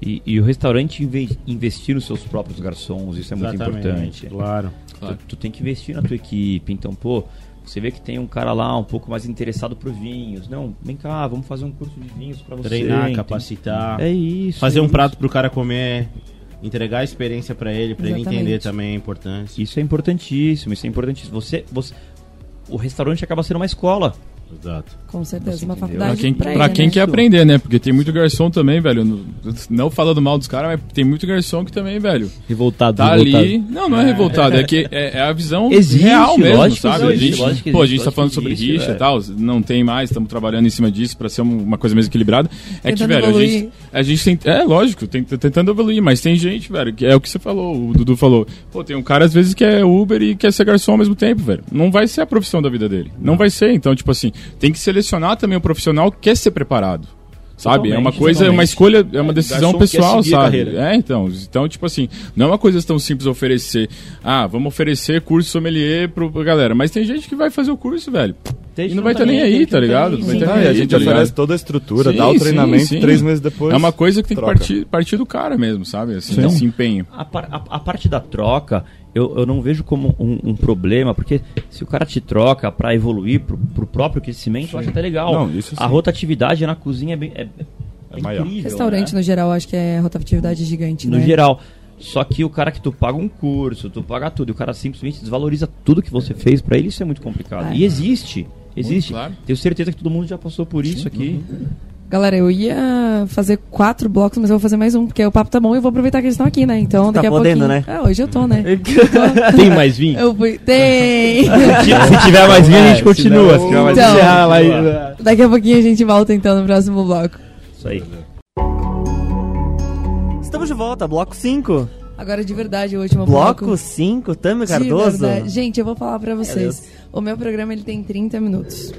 E, e o restaurante inve- investir nos seus próprios garçons, isso é muito Exatamente, importante. Claro. Tu, tu tem que investir na tua equipe. Então, pô, você vê que tem um cara lá um pouco mais interessado por vinhos. Não, vem cá, vamos fazer um curso de vinhos pra você. Treinar, entende? capacitar. É isso. Fazer é um isso. prato pro cara comer. Entregar a experiência pra ele, pra ele entender também a importância. Isso é importantíssimo, isso é importantíssimo. Você, você, o restaurante acaba sendo uma escola. Exato. Com certeza, uma entendeu? Pra faculdade quem, pra pra ele, quem né? quer aprender, né? Porque tem muito garçom também, velho. Não falando mal dos caras, mas tem muito garçom que também, velho. Revoltado, Tá revoltado. ali. Não, não é revoltado. É que é, é a visão Existe, real mesmo, lógico que sabe? existe, a gente, lógico que pô, a existe, gente tá falando sobre existe, rixa e tal. Não tem mais, estamos trabalhando em cima disso pra ser um- uma coisa mais equilibrada. É que, velho, a gente, a gente tem. É, lógico, tem, tá tentando evoluir, mas tem gente, velho, que é o que você falou, o Dudu falou. Pô, tem um cara às vezes que é Uber e quer ser garçom ao mesmo tempo, velho. Não vai ser a profissão da vida dele. Não vai ser. Então, tipo assim, tem que selecionar também o profissional que quer ser preparado. Sabe? É uma Totalmente, coisa, é uma totalmente. escolha, é uma É, decisão pessoal, sabe? É, então. Então, tipo assim, não é uma coisa tão simples oferecer. Ah, vamos oferecer curso sommelier pro, pra galera. Mas tem gente que vai fazer o curso, velho. E não vai estar nem aí, tá ligado? Não vai nem e a aí, gente tá oferece toda a estrutura, Sim, dá o treinamento, sim. três meses depois. É uma coisa que tem que partir, partir do cara mesmo, sabe? Assim, Sim. esse empenho. A, par- a- a parte da troca, eu, eu não vejo como um, um problema, porque se o cara te troca pra evoluir pro, pro próprio crescimento, eu acho até legal. Não, isso a rotatividade na cozinha é, bem, é, é maior. incrível. Restaurante, né? no geral, acho que é rotatividade gigante, no né? geral. Só que o cara que tu paga um curso, tu paga tudo, e o cara simplesmente desvaloriza tudo que você fez pra ele, isso é muito complicado. É. E existe, existe. claro. Tenho certeza que todo mundo já passou por isso aqui. Galera, eu ia fazer quatro blocos, mas eu vou fazer mais um, porque o papo tá bom e eu vou aproveitar que eles estão aqui, né? Então, Tá daqui a podendo, pouquinho... né? É, hoje eu tô, né? Tem mais vinho? eu fui... Tem! Se tiver mais vinho, a gente É, continua. senão- Se tiver mais Então. vinho, lá, continua. daqui a pouquinho a gente volta, então, no próximo bloco. Isso aí. Estamos de volta, bloco 5. Agora, de verdade, o último bloco... Bloco 5, Tami Cardoso. verdade. Gente, eu vou falar pra Deus. vocês. O meu programa ele tem 30 minutos,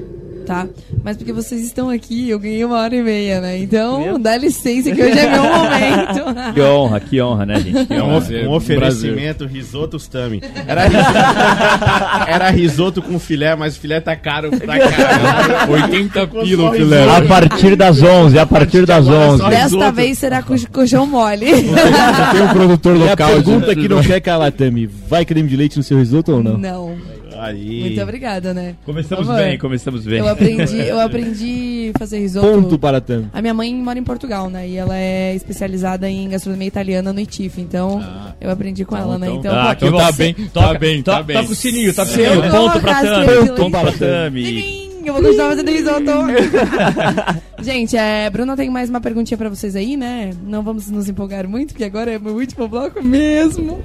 tá? Mas porque vocês estão aqui, eu ganhei uma hora e meia, né? Então, Meu. dá licença que hoje é meu momento. Que honra, que honra, né, gente? Que um, honra. um oferecimento risoto Stami. Era, era risoto com filé, mas o filé tá caro pra caramba. 80 pila o filé. A partir das 11, a partir das Agora 11. só- Desta risoto. vez será com colchão mole. Tem um produtor local. E a pergunta que não quer calar, Tami, vai creme de leite no seu risoto ou não? Não. Aí. Muito obrigada, né? Começamos favor. bem, começamos bem. Eu aprendi, eu aprendi a fazer risoto. Ponto para a Tami. A minha mãe mora em Portugal, né? E ela é especializada em gastronomia italiana no ITIF. Então, eu aprendi com ela, né? Então, Ah, que tá bem, toca, tá bem, to- tá bem. Toca o sininho, Se eu sininho. Ponto creme de Ponto Tami. Tchim, Eu vou continuar fazendo risoto. Gente, é, Bruna tem mais uma perguntinha pra vocês aí, né? Não vamos nos empolgar muito, porque agora é meu último bloco mesmo.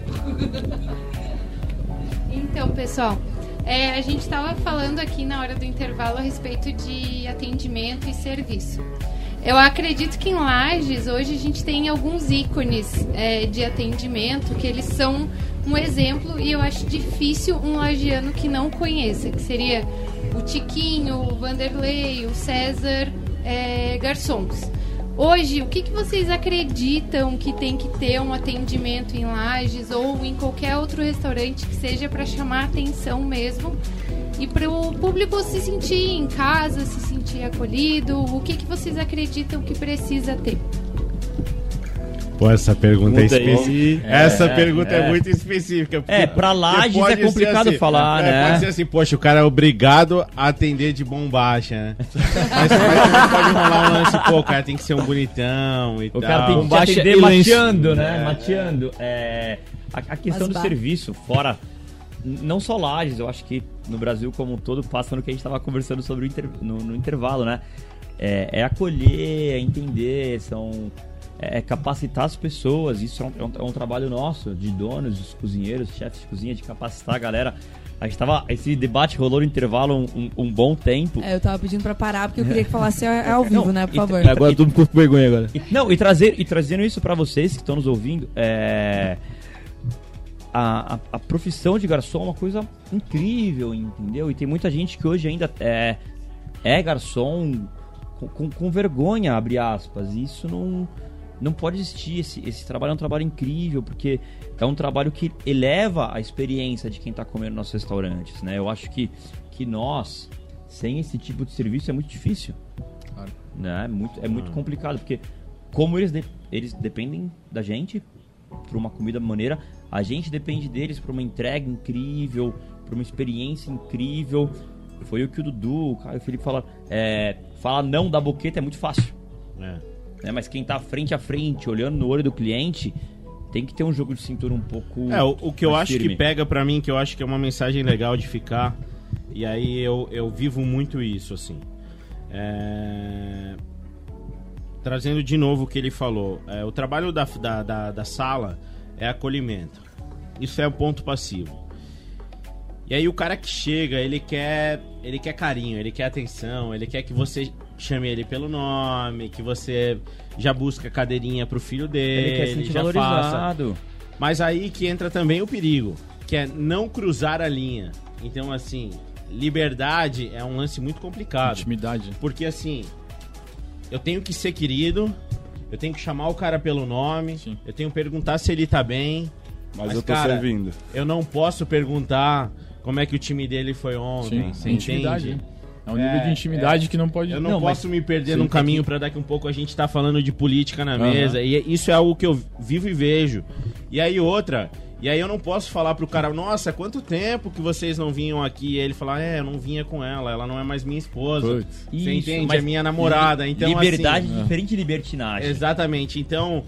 Então, pessoal, é, a gente estava falando aqui na hora do intervalo a respeito de atendimento e serviço. Eu acredito que em Lages hoje a gente tem alguns ícones é, de atendimento que eles são um exemplo e eu acho difícil um lagiano que não conheça, que seria o Tiquinho, o Vanderlei, o César é, Garçons. Hoje, o que, que vocês acreditam que tem que ter um atendimento em Lages ou em qualquer outro restaurante que seja para chamar atenção mesmo e para o público se sentir em casa, se sentir acolhido? O que, que vocês acreditam que precisa ter? Pô, essa pergunta é Pergunta aí. específica. É, essa pergunta é. é. muito específica. É, pra Lages é complicado assim, falar, é, né? Pode ser assim, poxa, o cara é obrigado a atender de bombacha, né? mas, pode rolar um lance, pô, o cara tem que ser um bonitão e O tal. cara tem que Baixa atender mateando, né? É. Mateando. É, a, a questão Mas do serviço, fora. Não só Lages, eu acho que no Brasil como um todo passa no que a gente estava conversando sobre o inter- no, no intervalo, né? É, é acolher, é entender, são. É capacitar as pessoas, isso é um, é um- é um trabalho nosso, de donos, dos cozinheiros, chefes de cozinha, de capacitar a galera. A gente tava. Esse debate rolou no intervalo um, um- um bom tempo. É, eu tava pedindo pra parar porque eu queria que falasse é ao vivo, Não, né, por e- favor. e- Agora eu tô com vergonha agora. E- não, e, trazer, e trazendo isso pra vocês que estão nos ouvindo, é, a, a, a profissão de garçom é uma coisa incrível, entendeu? E tem muita gente que hoje ainda é, é garçom com, com, com vergonha, abre aspas. E isso não, não pode existir. Esse, esse trabalho é um trabalho incrível, porque é um trabalho que eleva a experiência de quem está comendo nos nossos restaurantes, né? Eu acho que, que nós, sem esse tipo de serviço, é muito difícil. Né? É muito, é muito complicado, porque como eles, de- eles dependem da gente para uma comida maneira, a gente depende deles para uma entrega incrível, para uma experiência incrível. Foi o que o Dudu, o Caio e o Felipe falaram. É, falar não da boqueta é muito fácil. É. Né? Mas quem tá frente a frente, olhando no olho do cliente, tem que ter um jogo de cintura um pouco. É, o, o que eu acho firme. que pega pra mim, que eu acho que é uma mensagem legal de ficar, e aí eu, eu vivo muito isso, assim. É, Trazendo de novo o que ele falou, é, o trabalho da, da, da, da sala é acolhimento. Isso é o ponto passivo. E aí o cara que chega, ele quer, ele quer carinho, ele quer atenção, ele quer que você chame ele pelo nome, que você já busca cadeirinha pro filho dele, Ele quer se sentir já faça. valorizado. Mas aí que entra também o perigo, que é não cruzar a linha. Então, assim, liberdade é um lance muito complicado. Intimidade. Porque, assim, eu tenho que ser querido, eu tenho que chamar o cara pelo nome, Sim. eu tenho que perguntar se ele tá bem. Mas, Mas, eu tô cara, servindo. Eu não posso perguntar como é que o time dele foi ontem. Sim, você intimidade. entende? É um nível É, de intimidade que não pode. Eu não, Não, posso me perder Sim, num é caminho que- pra daqui um pouco a gente tá falando de política na Aham. mesa. E isso é algo que eu vivo e vejo. E aí outra, e aí eu não posso falar pro cara, nossa, quanto tempo que vocês não vinham aqui? E ele falar, é, eu não vinha com ela, ela não é mais minha esposa. Putz. Você Isso, entende? mas É minha namorada. Então, Liberdade assim, diferente de libertinagem. Exatamente. Então,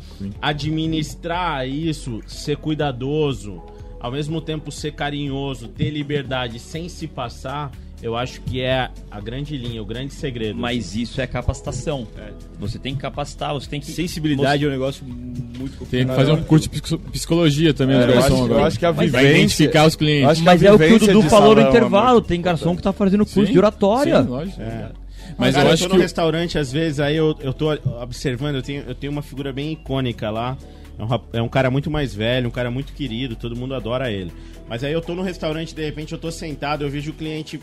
administrar isso, ser cuidadoso, ao mesmo tempo ser carinhoso, ter liberdade sem se passar, eu acho que é a grande linha, o grande segredo. Mas isso é capacitação. Você tem que capacitar, você tem que. Sensibilidade é um negócio muito complicado. Tem que fazer um curso de psico- psicologia também, É, os eu, garçom acho, eu agora. acho que a Mas vivência... identificar os clientes. eu acho que Mas é o que o Dudu falou no é intervalo. muito Tem garçom que tá fazendo curso Sim, de oratória. Sim, lógico. É. Mas Cara, eu eu acho tô que. no restaurante, às vezes, aí eu, eu tô observando, eu tenho, eu tenho uma figura bem icônica lá. É um, é um cara muito mais velho, um cara muito querido, todo mundo adora ele. Mas aí eu tô no restaurante, de repente eu tô sentado, eu vejo o cliente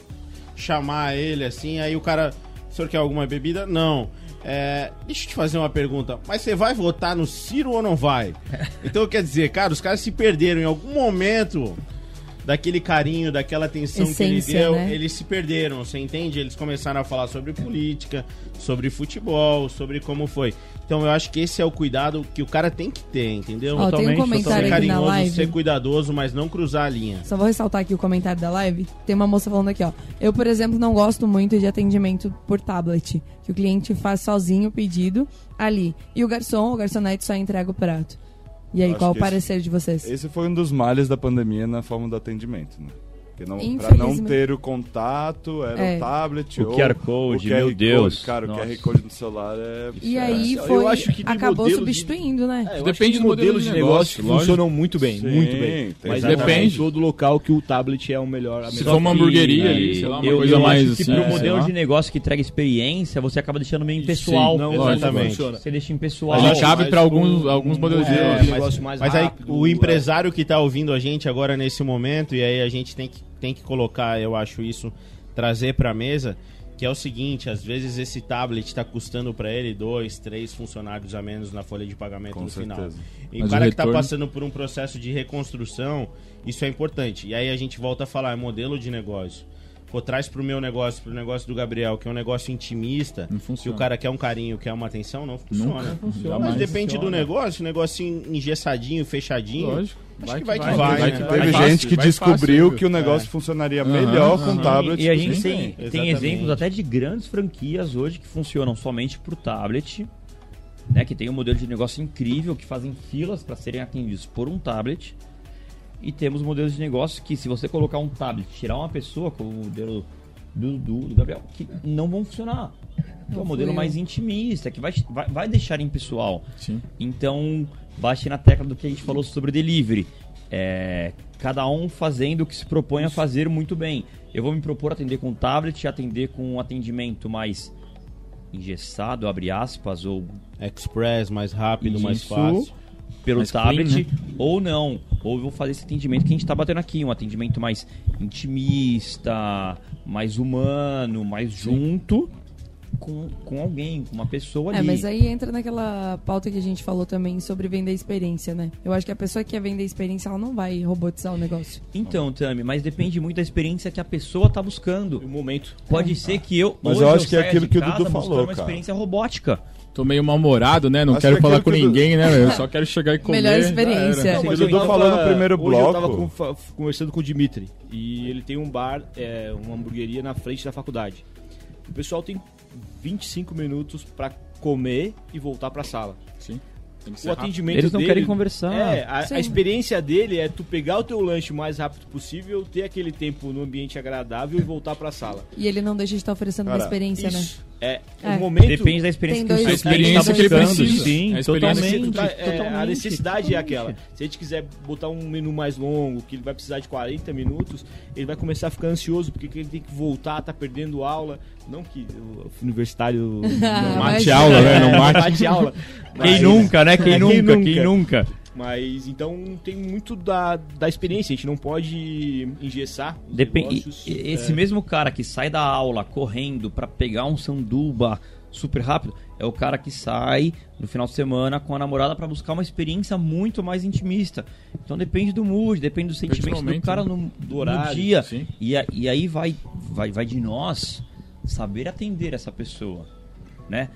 chamar ele assim, aí o cara. O senhor quer alguma bebida? Não. É, deixa eu te fazer uma pergunta. Mas você vai votar no Ciro ou não vai? Então quer dizer, cara, os caras se perderam em algum momento daquele carinho, daquela atenção que Essência, ele deu, né? eles se perderam, você entende? Eles começaram a falar sobre política, sobre futebol, sobre como foi. Então eu acho que esse é o cuidado que o cara tem que ter, entendeu? Ó, tem um Totalmente, comentário ser carinhoso, live. ser cuidadoso, mas não cruzar a linha. Só vou ressaltar aqui o comentário da live. Tem uma moça falando aqui, ó. Eu, por exemplo, não gosto muito de atendimento por tablet. Que o cliente faz sozinho o pedido ali. E o garçom ou garçonete só entrega o prato. E aí, qual o que esse- parecer de vocês? Esse foi um dos males da pandemia na forma do atendimento, né? Porque não, pra não ter o contato, era É. o tablet O ou QR Code, o QR meu Deus. Code. Cara, Nossa. o QR Code do celular é... E é- aí eu foi. acho que tem acabou modelos de- substituindo, né? É, Depende do tem modelos de negócio lógico. funcionam muito bem, Sim, muito bem. Mas depende todo local que o tablet é o melhor. A Se for uma hamburgueria é, ali, sei lá, uma eu, coisa eu mais assim, pro é, modelo de negócio que entrega experiência, você acaba deixando meio impessoal. Sim, não, Exatamente. Você deixa impessoal. Mas Mas cabe pra alguns, alguns modelos de negócio. negócio mais Mas aí rápido, o empresário que tá ouvindo a gente agora nesse momento, e aí a gente tem que, tem que colocar, eu acho isso, trazer pra mesa, Que é o seguinte, às vezes esse tablet está custando para ele dois, três funcionários a menos na folha de pagamento Com no final. certeza. E Mas o cara o que está retorno- passando por um processo de reconstrução, isso é importante. E aí a gente volta a falar, é modelo de negócio. Pô, traz pro meu negócio, pro negócio do Gabriel, que é um negócio intimista, funciona. o cara quer um carinho, quer uma atenção, não funciona. funciona. Mas depende funciona. do negócio, negocinho engessadinho, fechadinho. Lógico. Acho que vai que vai, vai, né? Teve vai fácil, gente que vai descobriu fácil, que o negócio funcionaria melhor com aham. tablet. E a do gente tem, tem exemplos até de grandes franquias hoje que funcionam somente pro tablet, né? Que tem um modelo de negócio incrível, que fazem filas para serem atendidos por um tablet. E temos modelos de negócio que, se você colocar um tablet, tirar uma pessoa, como o modelo do, do, do Gabriel, que não vão funcionar. É um modelo mais intimista, que vai, vai, vai deixar impessoal. Sim. Então, bate na tecla do que a gente falou sobre delivery. É, cada um fazendo o que se propõe a fazer muito bem. Eu vou me propor atender com tablet e atender com um atendimento mais engessado, abre aspas, ou Express, mais rápido, mais Isso. fácil. Pelo Mais tablet, clean, ou não. Ou eu vou fazer esse atendimento que a gente está batendo aqui, um atendimento mais intimista, mais humano, mais junto com, com alguém, com uma pessoa É, ali. mas aí entra naquela pauta que a gente falou também sobre vender experiência, né? Eu acho que a pessoa que quer vender experiência, ela não vai robotizar o negócio. Então, Tami, mas depende muito da experiência que a pessoa tá buscando. O momento. Pode ser que eu. Mas hoje eu acho que é aquilo que o Dudu falou, uma cara. experiência robótica. Tô meio mal-humorado, né? Não Acho quero que falar aquilo com que ninguém, né? Eu só quero chegar e comer. Melhor experiência. Não, eu o Dudu tava- falou no primeiro Hoje eu bloco. tava com- conversando com o Dimitri e ele tem um bar, é, uma hamburgueria na frente da faculdade. O pessoal tem 25 minutos pra comer e voltar pra sala. Sim. Tem que ser O rápido. atendimento Eles não dele, querem conversar. É, a, a experiência dele é tu pegar o teu lanche o mais rápido possível, ter aquele tempo no ambiente agradável e voltar pra sala. E ele não deixa de estar oferecendo uma Cara, experiência, né? É, É. o momento Depende da experiência que o seu A experiência que ele tá buscando. precisa. Sim, A experiência totalmente. Tá- é, totalmente, a necessidade é aquela. Se a gente quiser botar um menu mais longo, que ele vai precisar de 40 minutos, ele vai começar a ficar ansioso, porque ele tem que voltar, tá perdendo aula. Não que o universitário não Mate aula, né? Não mate. mate aula. Quem Mas- nunca, né? Quem, Quem nunca, nunca? Quem nunca? Mas então tem muito da, da experiência, a gente não pode engessar os Depende. negócios. Esse É, mesmo cara que sai da aula correndo pra pegar um sanduba super rápido é o cara que sai no final de semana com a namorada pra buscar uma experiência muito mais intimista. Então depende do mood, depende do sentimento do cara né? no, Do no horário, dia. sim. E, a- e aí vai, vai, vai de nós saber atender essa pessoa. Né?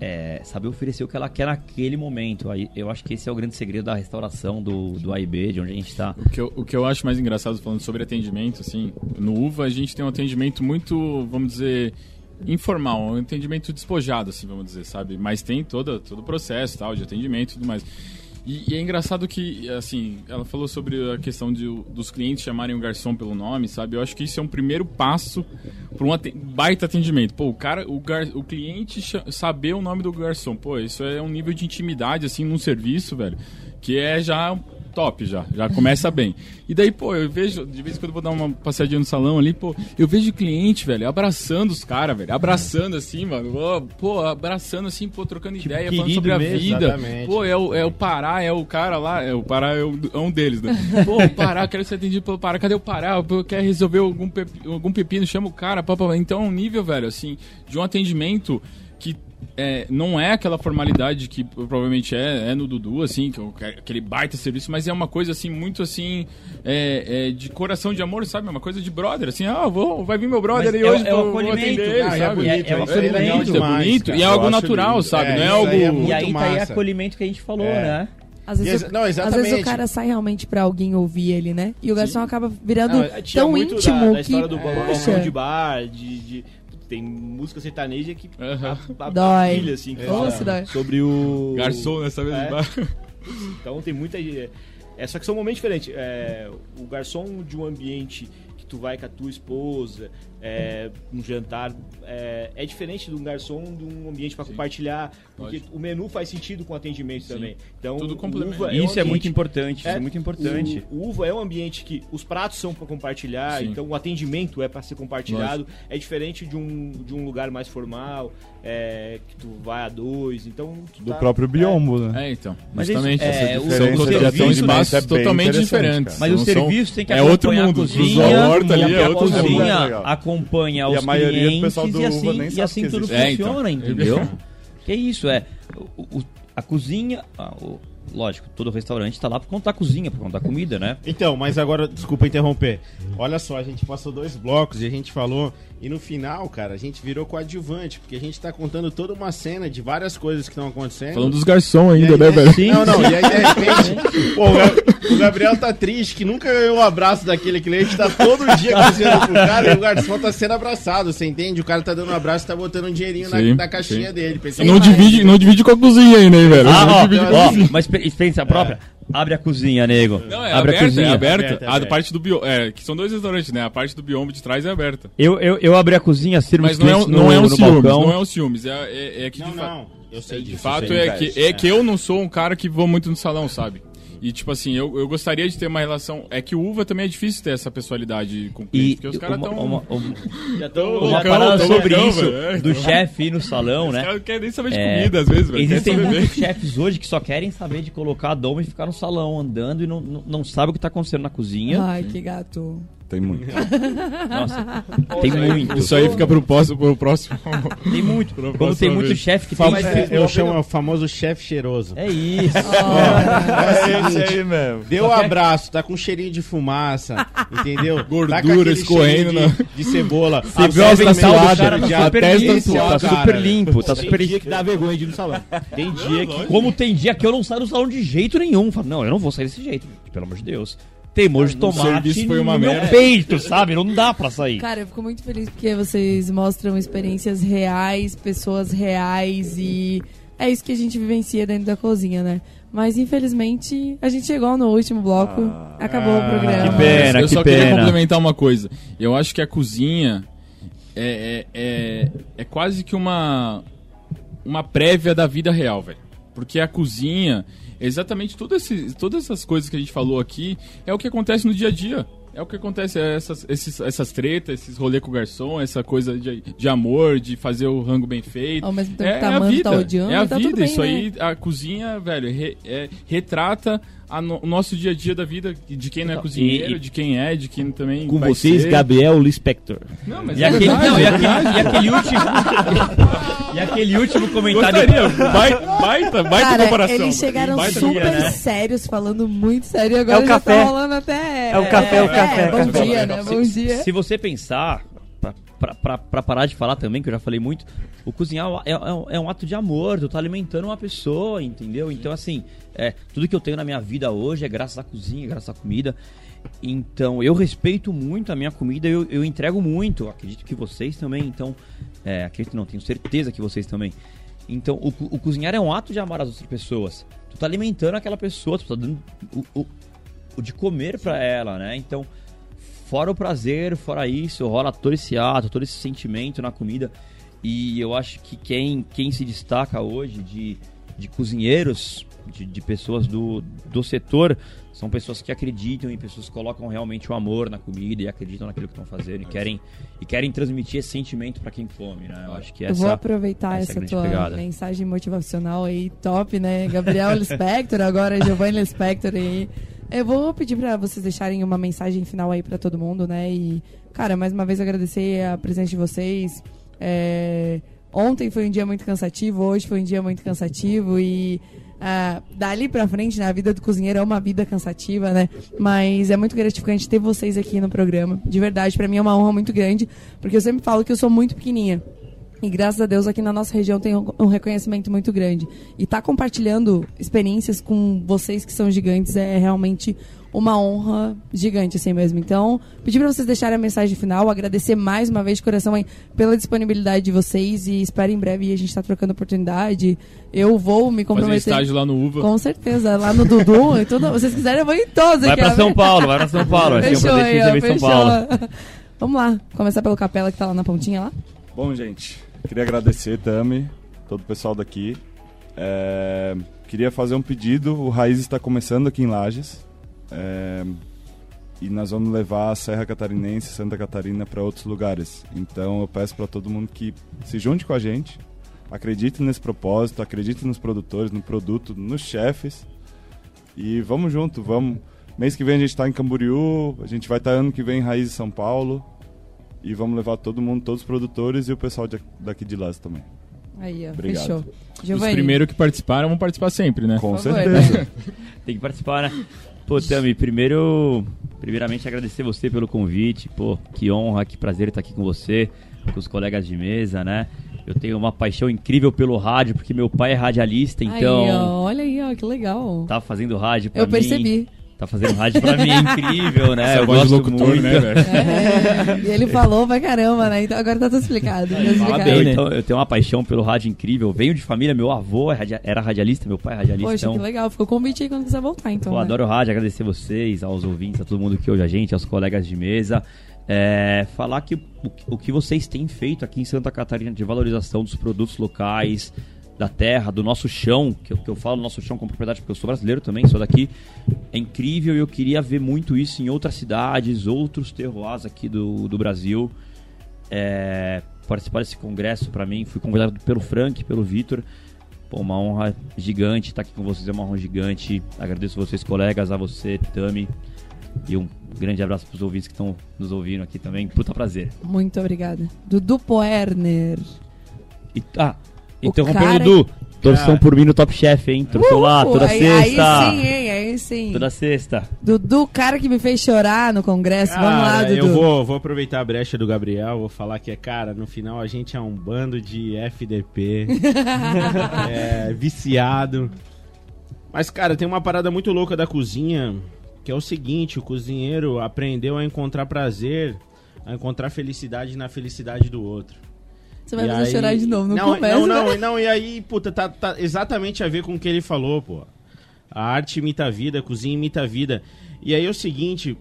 É, saber oferecer o que ela quer naquele momento. Aí, eu acho que esse é o grande segredo da restauração do, do AIB, de onde a gente tá. O que, eu, o que eu acho mais engraçado falando sobre atendimento, assim, no UVA a gente tem um atendimento muito, vamos dizer, informal, um atendimento despojado, assim, vamos dizer, sabe? Mas tem todo, todo o processo tal, de atendimento e tudo mais. E, e é engraçado que, assim, ela falou sobre a questão de, dos clientes chamarem o garçom pelo nome, sabe? Eu acho que isso é um primeiro passo para um baita atendimento. Pô, o cara, o, gar, o cliente saber o nome do garçom, pô, isso é um nível de intimidade, assim, num serviço, velho, que é já top já, já começa bem. E daí, pô, eu vejo, de vez em quando eu vou dar uma passeadinha no salão ali, pô, eu vejo cliente, velho, abraçando os caras, velho, abraçando assim, mano, ó, pô, abraçando assim, pô, trocando ideia, falando sobre a mesmo, vida. exatamente. Pô, é o, é o Pará, é o cara lá, é o Pará é, o- é um deles, né? Pô, o Pará, quero ser atendido pelo Pará, cadê o Pará? Quer resolver algum, algum pepino, chama o cara, pá, pá, pá. Então é um nível, velho, assim, de um atendimento que é, não é aquela formalidade que provavelmente é, é no Dudu, assim, que é é aquele baita serviço, mas é uma coisa, assim, muito, assim, é, é, de coração de amor, sabe? É uma coisa de brother, assim, ah, vou, vai vir meu brother Mas aí é hoje, é o vou- vou atender ele, Ah, e é É- é legal Bonito, é bonito, e é algo natural, lindo. sabe? É, não é algo... aí é E aí tá aí massa. acolhimento que a gente falou, É. né? Às vezes, E não, às vezes o cara sai realmente pra alguém ouvir ele, né? E o garçom acaba virando Não, tão muito íntimo da, da que. história do balcão de bar, de, de- tem música sertaneja que Aham. a, a, Dói. filha, assim, que se dói. sobre o Garçom nessa vez É. Então tem muita. É, só que são momentos diferentes. É, o garçom de um ambiente que tu vai com a tua esposa, é, um jantar, é, é diferente de um garçom de um ambiente para compartilhar, porque Lógico. o menu faz sentido com o atendimento Sim. também. Então, Tudo complementa. Uva Isso um é muito ambiente- importante, isso é muito importante. O, o Uva é um ambiente que os pratos são para compartilhar, Sim. então o atendimento é para ser compartilhado. É diferente de um, de um lugar mais formal, é, que tu vai a dois. Então, tu Do tá- próprio biombo, né? É, então. Mas justamente. isso- é, essa o diferença serviço espaços é totalmente diferentes. cara. Mas o serviço tem que é outro acompanhar a mundo. cozinha. Lógico, é a outro mundo. cozinha Acompanha E a os maioria do clientes pessoal do e Uva assim, nem e sabe assim que tudo existe. É, então. funciona, entendeu? que isso, é... o- o- a cozinha... a- o- lógico, todo restaurante está lá por conta da cozinha, por conta da comida, né? Então, mas agora, desculpa interromper. Olha só, a gente passou dois blocos e a gente falou. E no final, cara, a gente virou coadjuvante, porque a gente tá contando toda uma cena de várias coisas que estão acontecendo. Falando dos garçons ainda, aí, né, velho? Sim, não, não, e aí de repente, pô, o Ga- o Gabriel tá triste, que nunca ganhou o abraço daquele cliente, tá todo dia cozinhando pro cara e o garçom tá sendo abraçado, você entende? O cara tá dando um abraço e tá botando um dinheirinho na, Sim, na caixinha sim. dele. Pensei, Não divide, não divide com a cozinha ainda, hein, velho? Ah, não ó, divide com a ó, cozinha. mas exper- experiência própria. Abre a cozinha, nego. Não, é Abre a aberta, cozinha. é aberta. Aberta, é A aberta. parte do bio, é, que são dois restaurantes, né? A parte do biombo de trás é aberta. Eu, eu, eu abri a cozinha, sirvo Mas não é, não no, é um no ciúmes, balcão. não é um ciúmes. É, é, é que Não, de, fa- não, eu sei de disso. fato sei, é que, é é. que eu não sou um cara que vou muito no salão, sabe? E tipo assim, eu, eu gostaria de ter uma relação. É que o uva também é difícil ter essa pessoalidade com o cliente, E porque os caras estão. uma, uma, Já estão uma parada sobre isso, do chefe ir no salão, Os né? caras não querem nem saber de É, comida, às vezes, velho. Existem muitos chefes hoje que só querem saber de colocar a doma e ficar no salão andando e não, não, não sabe o que tá acontecendo na cozinha. Ai, que gato. Tem muito. Nossa, tem muito. Isso aí fica pro próximo. Pro próximo. Tem muito. Pra Como tem muito chefe que Fama- tem... é, eu chamo o famoso chefe cheiroso. É isso. É esse aí mesmo. Deu um abraço, tá com cheirinho de fumaça, entendeu? tá Gordura aquele escorrendo de, de cebola. Você viu a testa avental do suada, cara, tá já super testa limpo, suada, tá super limpo, tá super Dia que dá vergonha de ir no salão. Tem dia que... Como tem dia que eu não saio do salão de jeito nenhum. Falo, não, eu não vou sair desse jeito, pelo amor de Deus. Teimoso de tomate foi uma no meu merda. peito, sabe? Não dá pra sair. Cara, eu fico muito feliz porque vocês mostram experiências reais, pessoas reais e é isso que a gente vivencia dentro da cozinha, né? Mas infelizmente a gente chegou no último bloco, acabou o programa. que pena. eu que só queria pena. complementar uma coisa. Eu acho que a cozinha é, é, é, é quase que uma, uma prévia da vida real, velho. Porque a cozinha, exatamente tudo esse, todas essas coisas que a gente falou aqui, é o que acontece no dia a dia. É o que acontece, é essas, esses, essas tretas, esses rolê com o garçom, essa coisa de, de amor, de fazer o rango bem feito. Ao mesmo tempo É, que tá é a amando, vida, tá odiando, é a tá vida. tudo bem, Isso né? aí, a cozinha, velho, re- é- retrata no- o nosso dia a dia da vida, de quem não é Então, cozinheiro, e- de quem é, de quem também Com vai vocês, ser. Gabriel Lispector. Não, mas E é aquele, verdade, não, e, é verdade. e aquele último. e aquele último comentário. Gostaria, baita, baita, baita Cara, comparação. eles chegaram Baita super né? sérios, falando muito sério, e agora É o já café. tá rolando até... É o café, é o café, bom café. dia, né? Bom dia. Se você pensar, pra, pra, pra, pra parar de falar também, que eu já falei muito, o cozinhar é, é um- é um ato de amor, tu tá alimentando uma pessoa, entendeu? Então, assim, é, tudo que eu tenho na minha vida hoje é graças à cozinha, graças à comida. Então, eu respeito muito a minha comida, eu, eu entrego muito, acredito que vocês também, então, é, acredito não, tenho certeza que vocês também. Então, o, o cozinhar é um ato de amar as outras pessoas. Tu tá alimentando aquela pessoa, tu tá dando o, o, o de comer pra ela, né? Então, fora o prazer, fora isso, rola todo esse ato, todo esse sentimento na comida. E eu acho que quem, quem se destaca hoje de, de cozinheiros, de, de pessoas do, do setor, são pessoas que acreditam e pessoas que colocam realmente o amor na comida e acreditam naquilo que estão fazendo e querem, e querem transmitir esse sentimento pra quem come, né? Eu acho que Eu essa, vou aproveitar essa é essa, tua pegada. mensagem motivacional aí, top, né? Gabriel Lispector, agora Giovanni Lispector aí. Eu vou pedir pra vocês deixarem uma mensagem final aí pra todo mundo, né? E, cara, mais uma vez agradecer a presença de vocês. É, Ontem foi um dia muito cansativo, hoje foi um dia muito cansativo e ah, dali pra frente, na vida do cozinheiro é uma vida cansativa, né? Mas é muito gratificante ter vocês aqui no programa. De verdade, pra mim é uma honra muito grande, porque eu sempre falo que eu sou muito pequenininha. E graças a Deus aqui na nossa região tem um reconhecimento muito grande. E estar compartilhando experiências com vocês que são gigantes é realmente uma honra gigante assim mesmo. Então, pedir para vocês deixarem a mensagem final, agradecer mais uma vez de coração aí pela disponibilidade de vocês e espero em breve a gente estar trocando oportunidade. Eu vou me Fazer comprometer. estágio lá no Uva. Com certeza, lá no Dudu e tudo. Vocês quiserem, eu vou em todos Vai ó. São Paulo, vai pra São Paulo. Acho que é um Fechou prazer te receber em São fechou. Paulo. Vamos lá, começar pelo Capela que tá lá na pontinha lá. Bom, gente, queria agradecer, Tami, todo o pessoal daqui. É, queria fazer um pedido. O Raiz está começando aqui em Lages. É, e nós vamos levar a Serra Catarinense, Santa Catarina para outros lugares. Então eu peço para todo mundo que se junte com a gente, acredite nesse propósito, acredite nos produtores, no produto, nos chefes. E vamos junto, vamos. Mês que vem a gente tá em Camboriú, a gente vai estar ano que vem em Raiz São Paulo. E vamos levar todo mundo, todos os produtores e o pessoal de- daqui de lá também. Aí, ó, Obrigado. fechou. Os primeiros que participaram vão participar sempre, né? Com favor. certeza. Tem que participar, né? Pô, Tami, primeiro, primeiramente agradecer você pelo convite. Pô, que honra, que prazer estar aqui com você, com os colegas de mesa, né? Eu tenho uma paixão incrível pelo rádio, porque meu pai é radialista, então Aí, ó, olha aí, ó, que legal. tá fazendo rádio pra Eu mim. percebi. Tá fazendo rádio pra mim, é incrível, né? Essa Eu gosto locutor, muito. né, velho? É, e ele falou pra caramba, né? Então agora tá tudo explicado. tá Fala explicado. bem, então, eu tenho uma paixão pelo rádio incrível. Venho de família, meu avô é era radialista, meu pai é radialista. Poxa, então, que legal. Ficou o convite aí quando quiser voltar, então. Pô, né? adoro o rádio, agradecer vocês, aos ouvintes, a todo mundo que ouve a gente, aos colegas de mesa. É, falar que o, o que vocês têm feito aqui em Santa Catarina de valorização dos produtos locais, da terra, do nosso chão, que eu, que eu falo nosso chão com propriedade porque eu sou brasileiro também, sou daqui, é incrível e eu queria ver muito isso em outras cidades, outros terroirs aqui do, do Brasil. É, participar desse congresso para mim, fui convidado pelo Frank, pelo Vitor. Pô, uma honra gigante estar aqui com vocês, é uma honra gigante. Agradeço vocês, colegas, a você, Tami. E um grande abraço para os ouvintes que estão nos ouvindo aqui também. Puta prazer. Muito obrigada. Dudu Poerner. E, ah, interrompendo cara- Dudu. Torção por mim no Top Chef, hein? Torção lá, Uhul, toda aí, sexta. Aí sim, hein? Aí sim. Toda sexta. Dudu, cara que me fez chorar no congresso. Vamos lá, Cara, Dudu. eu vou, vou aproveitar a brecha do Gabriel, vou falar que é, cara, no final a gente é um bando de FDP, é, viciado. Mas, cara, tem uma parada muito louca da cozinha, que é o seguinte, o cozinheiro aprendeu a encontrar prazer, a encontrar felicidade na felicidade do outro. Você vai E fazer aí- chorar de novo. Não, não, começa. não, não, não, e aí, puta, tá, tá exatamente a ver com o que ele falou, pô. A arte imita a vida, a cozinha imita a vida. E aí é o seguinte,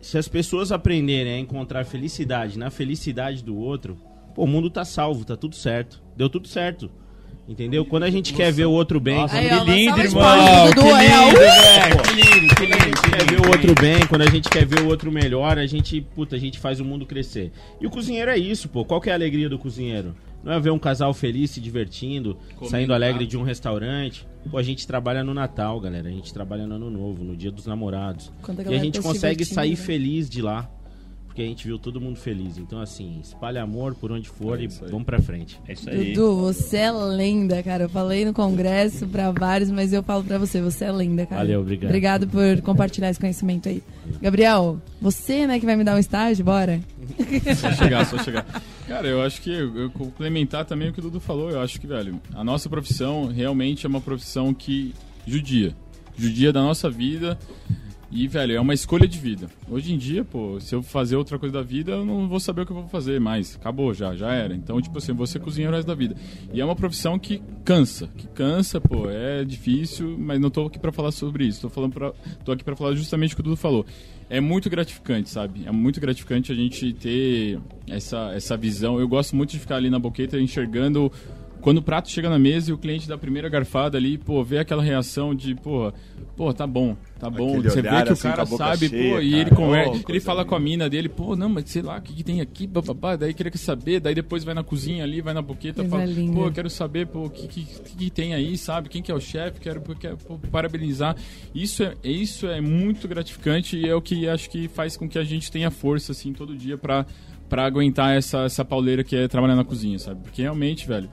se as pessoas aprenderem a encontrar felicidade na felicidade do outro, pô, o mundo tá salvo, tá tudo certo. Deu tudo certo. Entendeu? Quando a gente quer ver o outro bem, Nossa, Aí, que lindo, irmão. Que lindo, velho. Que lindo, que quando a gente quer ver o outro bem, quando a gente quer ver o outro melhor, a gente, puta, a gente faz o mundo crescer. E o cozinheiro é isso, pô. Qual que é a alegria do cozinheiro? Não é ver um casal feliz se divertindo, saindo alegre de um restaurante. Pô, a gente trabalha no Natal, galera. A gente trabalha no Ano Novo, no Dia dos Namorados. A E a gente tá se consegue sair né? feliz de lá. Porque a gente viu todo mundo feliz. Então, assim, espalha amor por onde for É e vamos pra frente. É isso aí. Dudu, você é lenda, cara. Eu falei no congresso pra vários, mas eu falo pra você, você é lenda, cara. Valeu, obrigado. Obrigado por compartilhar esse conhecimento aí. Gabriel, você, né, que vai me dar um estágio, bora? Só chegar, só chegar. Cara, eu acho que eu, eu complementar também o que o Dudu falou. Eu acho que, velho, a nossa profissão realmente é uma profissão que judia. Judia da nossa vida. E, velho, é uma escolha de vida. Hoje em dia, pô, se eu fazer outra coisa da vida, eu não vou saber o que eu vou fazer mais. Acabou já, já era. Então, tipo assim, você cozinha o resto da vida. E é uma profissão que cansa. Que cansa, pô, é difícil, mas não tô aqui pra falar sobre isso. Tô, falando pra, tô aqui pra falar justamente o que o Dudu falou. É muito gratificante, sabe? É muito gratificante a gente ter essa, essa visão. Eu gosto muito de ficar ali na boqueta enxergando quando o prato chega na mesa e o cliente dá a primeira garfada ali, pô, vê aquela reação de, pô, pô, tá bom, tá bom. Aquele Você vê que o assim, cara com a boca sabe, cheia, pô, e cara. ele conversa, Oh, ele fala com a mina dele, pô, não, mas sei lá, o que, que tem aqui, bababá, daí queria saber, daí depois vai na cozinha ali, vai na boqueta, fala, linda. pô, eu quero saber, pô, o que, que, que, que tem aí, sabe? Quem que é o chefe, quero, quero pô, parabenizar. Isso é, isso é muito gratificante e é o que acho que faz com que a gente tenha força, assim, todo dia pra, pra aguentar essa, essa pauleira que é trabalhar na cozinha, sabe? Porque realmente, velho,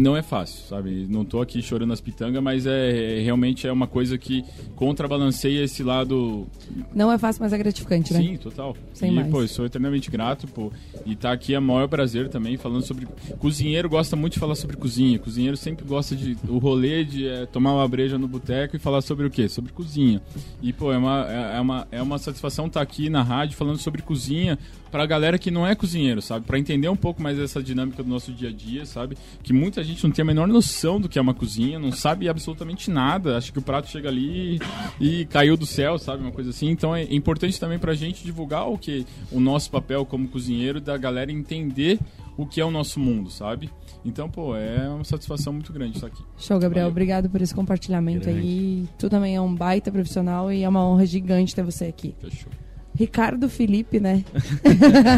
não é fácil, sabe? Não tô aqui chorando as pitangas, mas é, é- realmente é uma coisa que contrabalanceia esse lado. Não é fácil, mas é gratificante, né? Sim, total. Sem e, mais. pô, eu sou eternamente grato, pô. E tá aqui é maior prazer também falando sobre. Cozinheiro gosta muito de falar sobre cozinha. Cozinheiro sempre gosta de. O rolê de é, tomar uma breja no boteco e falar sobre o quê? Sobre cozinha. E, pô, é uma, é, é uma, é uma satisfação estar aqui na rádio falando sobre cozinha pra galera que não é cozinheiro, sabe? Pra entender um pouco mais essa dinâmica do nosso dia a dia, sabe? Que muita gente não tem a menor noção do que é uma cozinha, não sabe absolutamente nada. Acha que o prato chega ali e, e caiu do céu, sabe? Uma coisa assim. Então é importante também pra gente divulgar o que o nosso papel como cozinheiro, da galera entender o que é o nosso mundo, sabe? Então, pô, é uma satisfação muito grande isso aqui. Show, Gabriel. Valeu. Obrigado por esse compartilhamento Grande. aí. Tu também é um baita profissional e é uma honra gigante ter você aqui. Fechou. Ricardo Felipe, né?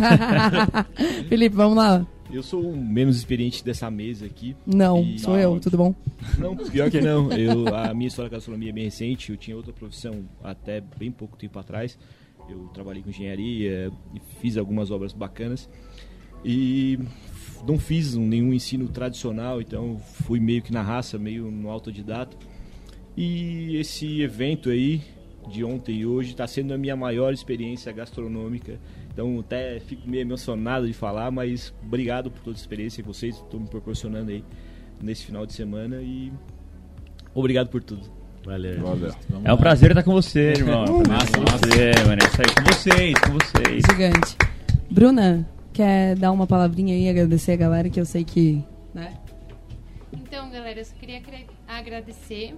Felipe, vamos lá. Eu sou o menos experiente dessa mesa aqui. Não, E- sou eu, tudo bom? Não, pior que não. Eu, a minha história com a gastronomia é bem recente. Eu tinha outra profissão até bem pouco tempo atrás. Eu trabalhei com engenharia e fiz algumas obras bacanas. E não fiz nenhum ensino tradicional, então fui meio que na raça, meio no autodidata. E esse evento aí, de ontem e hoje, está sendo a minha maior experiência gastronômica. Então até fico meio emocionado de falar, mas obrigado por toda a experiência que vocês estão me proporcionando aí nesse final de semana e obrigado por tudo. Valeu. Valeu. É um prazer estar com você, irmão. Massa, massa. É, mano, é isso aí. Com vocês, com vocês. Gigante. Bruna, quer dar uma palavrinha aí, agradecer a galera que eu sei que. Né? Então, galera, eu só queria agra- agradecer.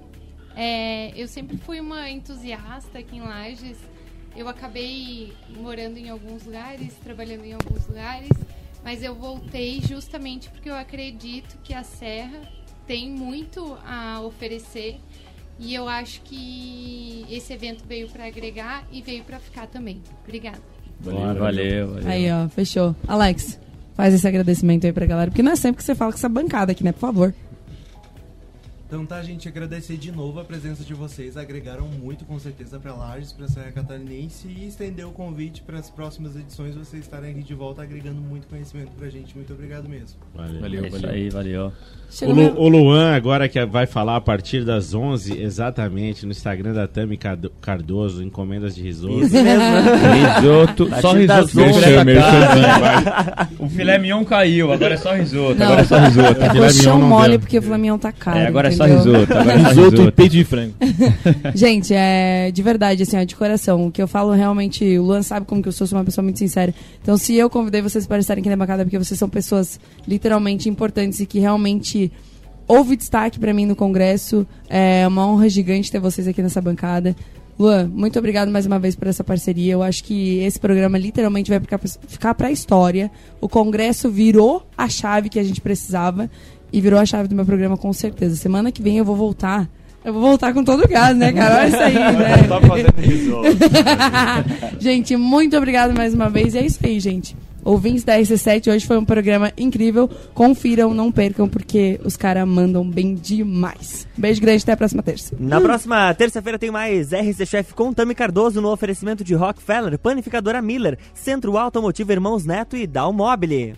É, eu sempre fui uma entusiasta aqui em Lages. Eu acabei morando em alguns lugares, trabalhando em alguns lugares, mas eu voltei justamente porque eu acredito que a Serra tem muito a oferecer e eu acho que esse evento veio para agregar e veio para ficar também. Obrigada. Valeu, valeu. valeu. Aí, ó, fechou. Alex, faz esse agradecimento aí pra galera, porque não é sempre que você fala com essa bancada aqui, né? Por favor. Então tá, gente, agradecer de novo a presença de vocês. Agregaram muito, com certeza, pra Lages, pra Serra Catarinense e estender o convite para as próximas edições vocês estarem aqui de volta agregando muito conhecimento pra gente. Muito obrigado mesmo. Valeu. Valeu, É isso valeu. aí, valeu. O, Lu, o Luan, agora que vai falar a partir das 11, exatamente, no Instagram da Tami Cardo- Cardoso, encomendas de risoto. Risoto, só risoto. filé Merchan. O filé mignon caiu, agora é só risoto. Não. Agora é só risoto. É Filé mignon não mole deu. porque o Flamião tá caro. É, agora é só risoto. Agora Risoto e peito de frango. Gente, é de verdade, assim, ó, de coração. O que eu falo realmente, o Luan sabe como que eu sou, sou uma pessoa muito sincera. Então, se eu convidei vocês para estarem aqui na bancada, é porque vocês são pessoas literalmente importantes e que realmente houve destaque pra mim no congresso. É uma honra gigante ter vocês aqui nessa bancada. Luan, muito obrigado mais uma vez por essa parceria. Eu acho que esse programa literalmente vai ficar, ficar pra história. O congresso virou a chave que a gente precisava e virou a chave do meu programa com certeza. Semana que vem eu vou voltar. Eu vou voltar com todo o gás, né, cara? Olha isso aí, né? Tá fazendo risoto. gente, muito obrigado mais uma vez. E é isso aí, gente. Ouvintes da RC7, hoje foi um programa incrível. Confiram, não percam, porque os caras mandam bem demais. Beijo grande, até a próxima terça. Na próxima terça-feira tem mais RC Chef com Tami Cardoso no oferecimento de Rockefeller, Panificadora Miller, Centro Automotivo Irmãos Neto e Dalmobile.